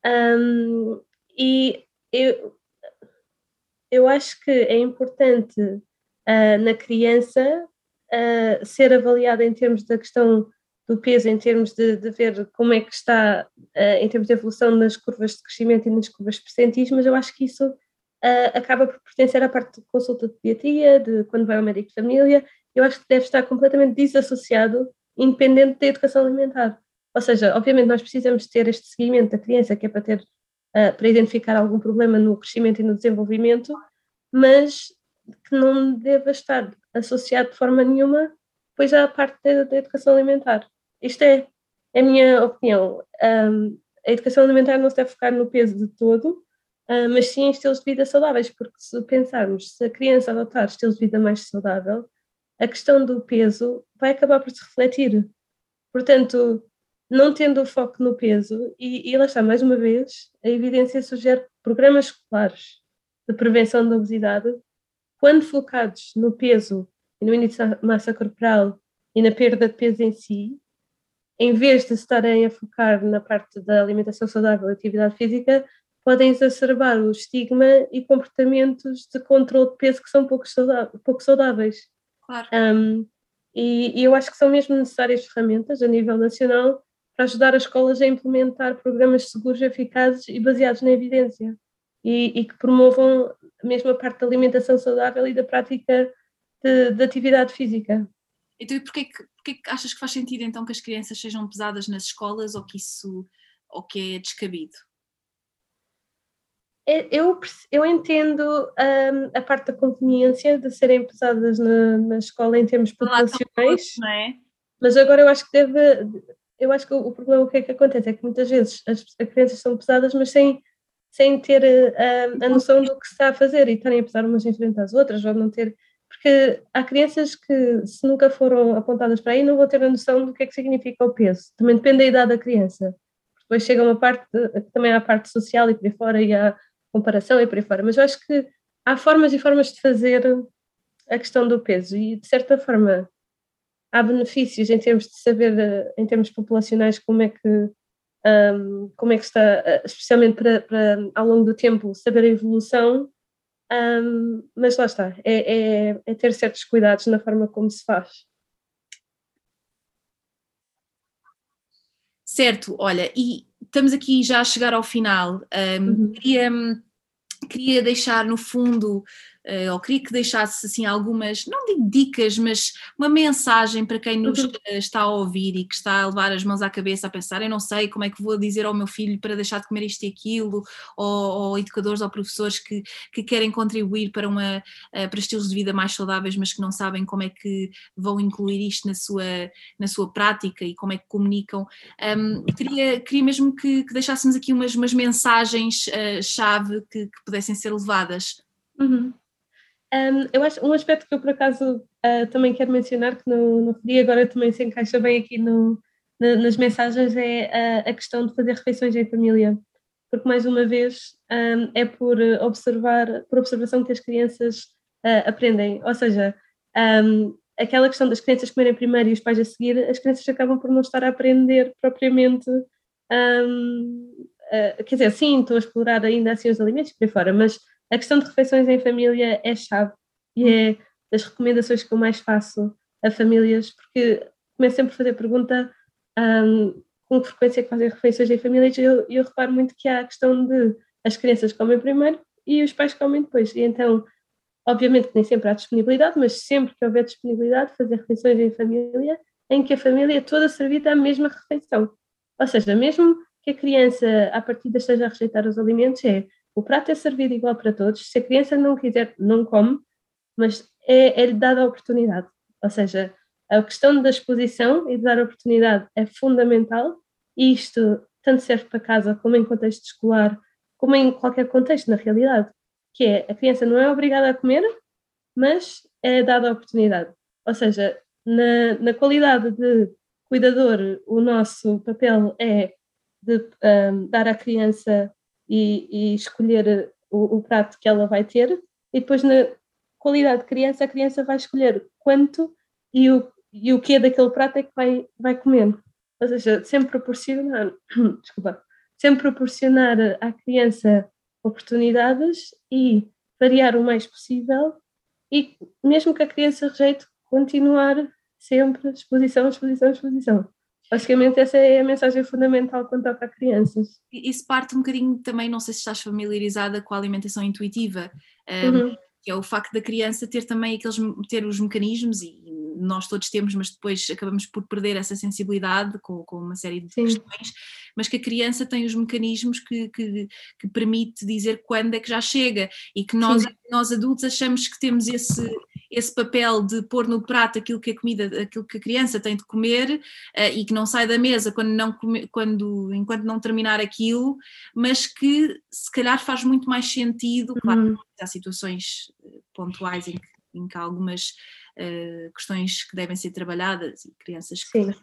Um, e eu, eu acho que é importante uh, na criança uh, ser avaliada em termos da questão do peso, em termos de, de ver como é que está, uh, em termos de evolução nas curvas de crescimento e nas curvas percentis, mas eu acho que isso uh, acaba por pertencer à parte de consulta de pediatria, de quando vai ao médico de família, eu acho que deve estar completamente desassociado, independente da educação alimentar. Ou seja, obviamente nós precisamos ter este seguimento da criança, que é para ter, uh, para identificar algum problema no crescimento e no desenvolvimento, mas que não deva estar associado de forma nenhuma depois à parte da, da educação alimentar. Isto é, é a minha opinião. Um, a educação alimentar não se deve focar no peso de todo, uh, mas sim em estilos de vida saudáveis, porque se pensarmos, se a criança adotar estilos de vida mais saudável, a questão do peso vai acabar por se refletir. Portanto, não tendo o foco no peso, e, e lá está, mais uma vez, a evidência sugere programas escolares de prevenção da obesidade, quando focados no peso e no índice de massa corporal e na perda de peso em si, em vez de estarem a focar na parte da alimentação saudável e atividade física, podem exacerbar o estigma e comportamentos de controle de peso que são pouco, saudáveis. Pouco saudáveis. Claro. Um, e, e, eu acho que são mesmo necessárias ferramentas a nível nacional para ajudar as escolas a implementar programas seguros, eficazes e baseados na evidência e, e que promovam mesmo a parte da alimentação saudável e da prática de, de atividade física. Então, e porquê que, porquê que achas que faz sentido então que as crianças sejam pesadas nas escolas ou que isso ou que é descabido? É, eu, eu entendo um, a parte da conveniência de serem pesadas na, na escola em termos populacionais, é? mas agora eu acho que deve. Eu acho que o, o problema o que é que acontece é que muitas vezes as, as crianças são pesadas, mas sem, sem ter uh, a noção do que se está a fazer e estarem a pesar umas em frente às outras, ou não ter. Porque há crianças que, se nunca foram apontadas para aí, não vão ter a noção do que é que significa o peso. Também depende da idade da criança. Depois chega uma parte, também há a parte social e por aí fora, e há comparação e por aí fora, mas eu acho que há formas e formas de fazer a questão do peso e de certa forma há benefícios em termos de saber, eh, em termos populacionais, como é que um, como é que está, eh, especialmente para, para, ao longo do tempo, saber a evolução, um, mas lá está, é, é, é ter certos cuidados na forma como se faz. Certo, olha, e estamos aqui já a chegar ao final. Um, uhum. queria, queria deixar no fundo uh, ou queria que deixasse assim algumas, não digo dicas, mas uma mensagem para quem nos uhum. está a ouvir e que está a levar as mãos à cabeça a pensar, eu não sei como é que vou dizer ao meu filho para deixar de comer isto e aquilo, ou, ou educadores ou professores que, que querem contribuir para, uma, uh, para estilos de vida mais saudáveis, mas que não sabem como é que vão incluir isto na sua, na sua prática e como é que comunicam. Um, queria, queria mesmo que, que deixássemos aqui umas, umas mensagens-chave uh, que, que, pudessem ser levadas. Uhum. Um, eu acho um aspecto que eu por acaso uh, também quero mencionar, que não, não e agora também se encaixa bem aqui no, na, nas mensagens, é a, a, questão de fazer refeições em família. Porque mais uma vez um, é por observar, por observação que as crianças uh, aprendem. Ou seja, um, aquela questão das crianças comerem primeiro e os pais a seguir, as crianças acabam por não estar a aprender propriamente. Uh, quer dizer, sim, estou a explorar ainda assim os alimentos por aí fora, mas a questão de refeições em família é chave e é das recomendações que eu mais faço a famílias, porque começo sempre a fazer pergunta um, com que frequência que fazem refeições em família e eu, eu reparo muito que há a questão de as crianças comem primeiro e os pais comem depois. E então Obviamente que nem sempre há disponibilidade, mas sempre que houver disponibilidade, fazer refeições em família, em que a família é toda servida a mesma refeição. Ou seja, mesmo que a criança, a partir de esteja a rejeitar os alimentos, é o prato é servido igual para todos. Se a criança não quiser, não come, mas é-lhe é dada a oportunidade. Ou seja, a questão da exposição e de dar oportunidade é fundamental e isto tanto serve para casa como em contexto escolar, como em qualquer contexto, na realidade que é a criança não é obrigada a comer, mas é dada a oportunidade. Ou seja, na, na qualidade de cuidador, o nosso papel é de um, dar à criança e, e escolher o, o, prato que ela vai ter, e depois na qualidade de criança, a criança vai escolher quanto e o, e o que é daquele prato é que vai, vai comer. Ou seja, sempre proporcionar, desculpa, sempre proporcionar à criança oportunidades e variar o mais possível e mesmo que a criança rejeite, continuar sempre exposição, exposição, exposição. Basicamente essa é a mensagem fundamental quando toca a crianças. Isso parte um bocadinho também, não sei se estás familiarizada com a alimentação intuitiva, um, uhum. que é o facto da criança ter também aqueles, ter os mecanismos e nós todos temos, mas depois acabamos por perder essa sensibilidade com, com uma série de Sim. questões, mas que a criança tem os mecanismos que, que, que, permite dizer quando é que já chega e que nós, nós adultos achamos que temos esse, esse papel de pôr no prato aquilo que a comida, aquilo que a criança tem de comer uh, e que não sai da mesa quando não come, quando, enquanto não terminar aquilo, mas que se calhar faz muito mais sentido, claro, uhum. há situações eh, pontuais em que, em que algumas uh, questões que devem ser trabalhadas e crianças que têm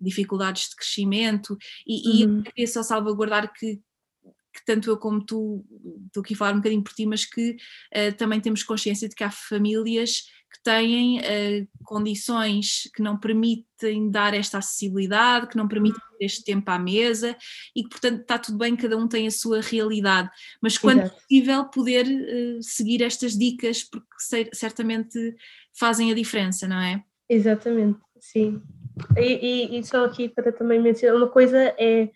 dificuldades de crescimento e, uhum. e eu queria só salvaguardar que, que tanto eu como tu, estou aqui a falar um bocadinho por ti, mas que uh, também temos consciência de que há famílias que têm uh, condições que não permitem dar esta acessibilidade, que não permitem ter este tempo à mesa e que, portanto, está tudo bem, cada um tem a sua realidade, mas quando Exato. possível poder uh, seguir estas dicas, porque certamente fazem a diferença, não é? Exatamente, sim. E, e, e só aqui para também mencionar, uma coisa é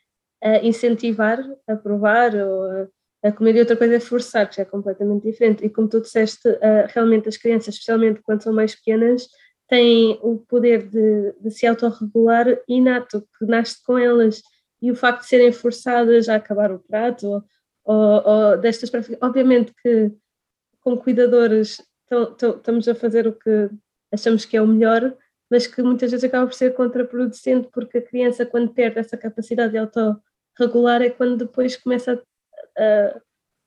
uh, incentivar a provar ou a a comer e outra coisa é forçar, que já é completamente diferente. E como tu disseste, uh, realmente as crianças, especialmente quando são mais pequenas, têm o poder de, de se autorregular inato, que nasce com elas. E o facto de serem forçadas a acabar o prato ou, ou, ou destas obviamente que como cuidadores estamos a fazer o que achamos que é o melhor, mas que muitas vezes acaba por ser contraproducente, porque a criança, quando perde essa capacidade de autorregular, é quando depois começa a,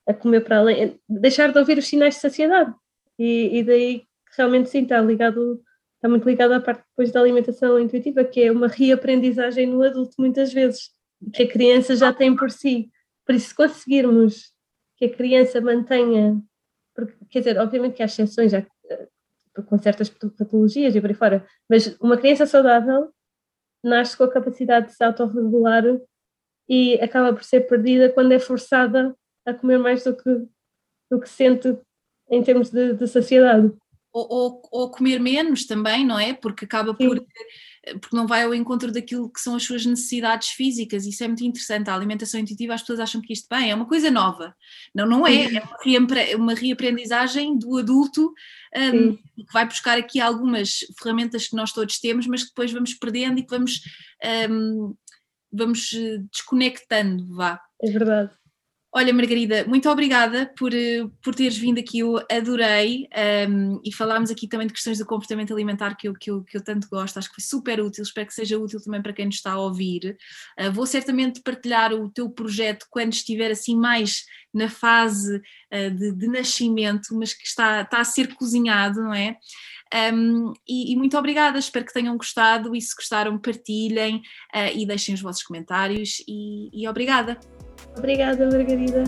a comer para além, deixar de ouvir os sinais de saciedade. E, e daí realmente sim, está ligado, está muito ligado à parte depois da alimentação intuitiva, que é uma reaprendizagem no adulto muitas vezes, que a criança já tem por si. Por isso, se conseguirmos que a criança mantenha, porque, quer dizer, obviamente que há exceções já, eh, com certas patologias e por aí fora, mas uma criança saudável nasce com a capacidade de se autorregular e acaba por ser perdida quando é forçada a comer mais do que, do que sente em termos de, de saciedade. Ou, ou, ou, comer menos também, não é? Porque acaba Sim. por porque não vai ao encontro daquilo que são as suas necessidades físicas. Isso é muito interessante. A alimentação intuitiva, as pessoas acham que isto bem, é uma coisa nova. Não, não é. É uma reaprendizagem do adulto um, que vai buscar aqui algumas ferramentas que nós todos temos, mas que depois vamos perdendo e que vamos, um, vamos eh, desconectando. Vá. É verdade. Olha, Margarida, muito obrigada por, eh, por teres vindo aqui, eu adorei um, e falámos aqui também de questões do comportamento alimentar que eu, que, eu, que eu tanto gosto, acho que foi super útil, espero que seja útil também para quem nos está a ouvir. Uh, vou certamente partilhar o teu projeto quando estiver assim mais na fase uh, de, de, nascimento, mas que está, está a ser cozinhado, não é? Um, e, e, muito obrigada, espero que tenham gostado e se gostaram partilhem uh, e deixem os vossos comentários e, e obrigada. Obrigada, Margarida.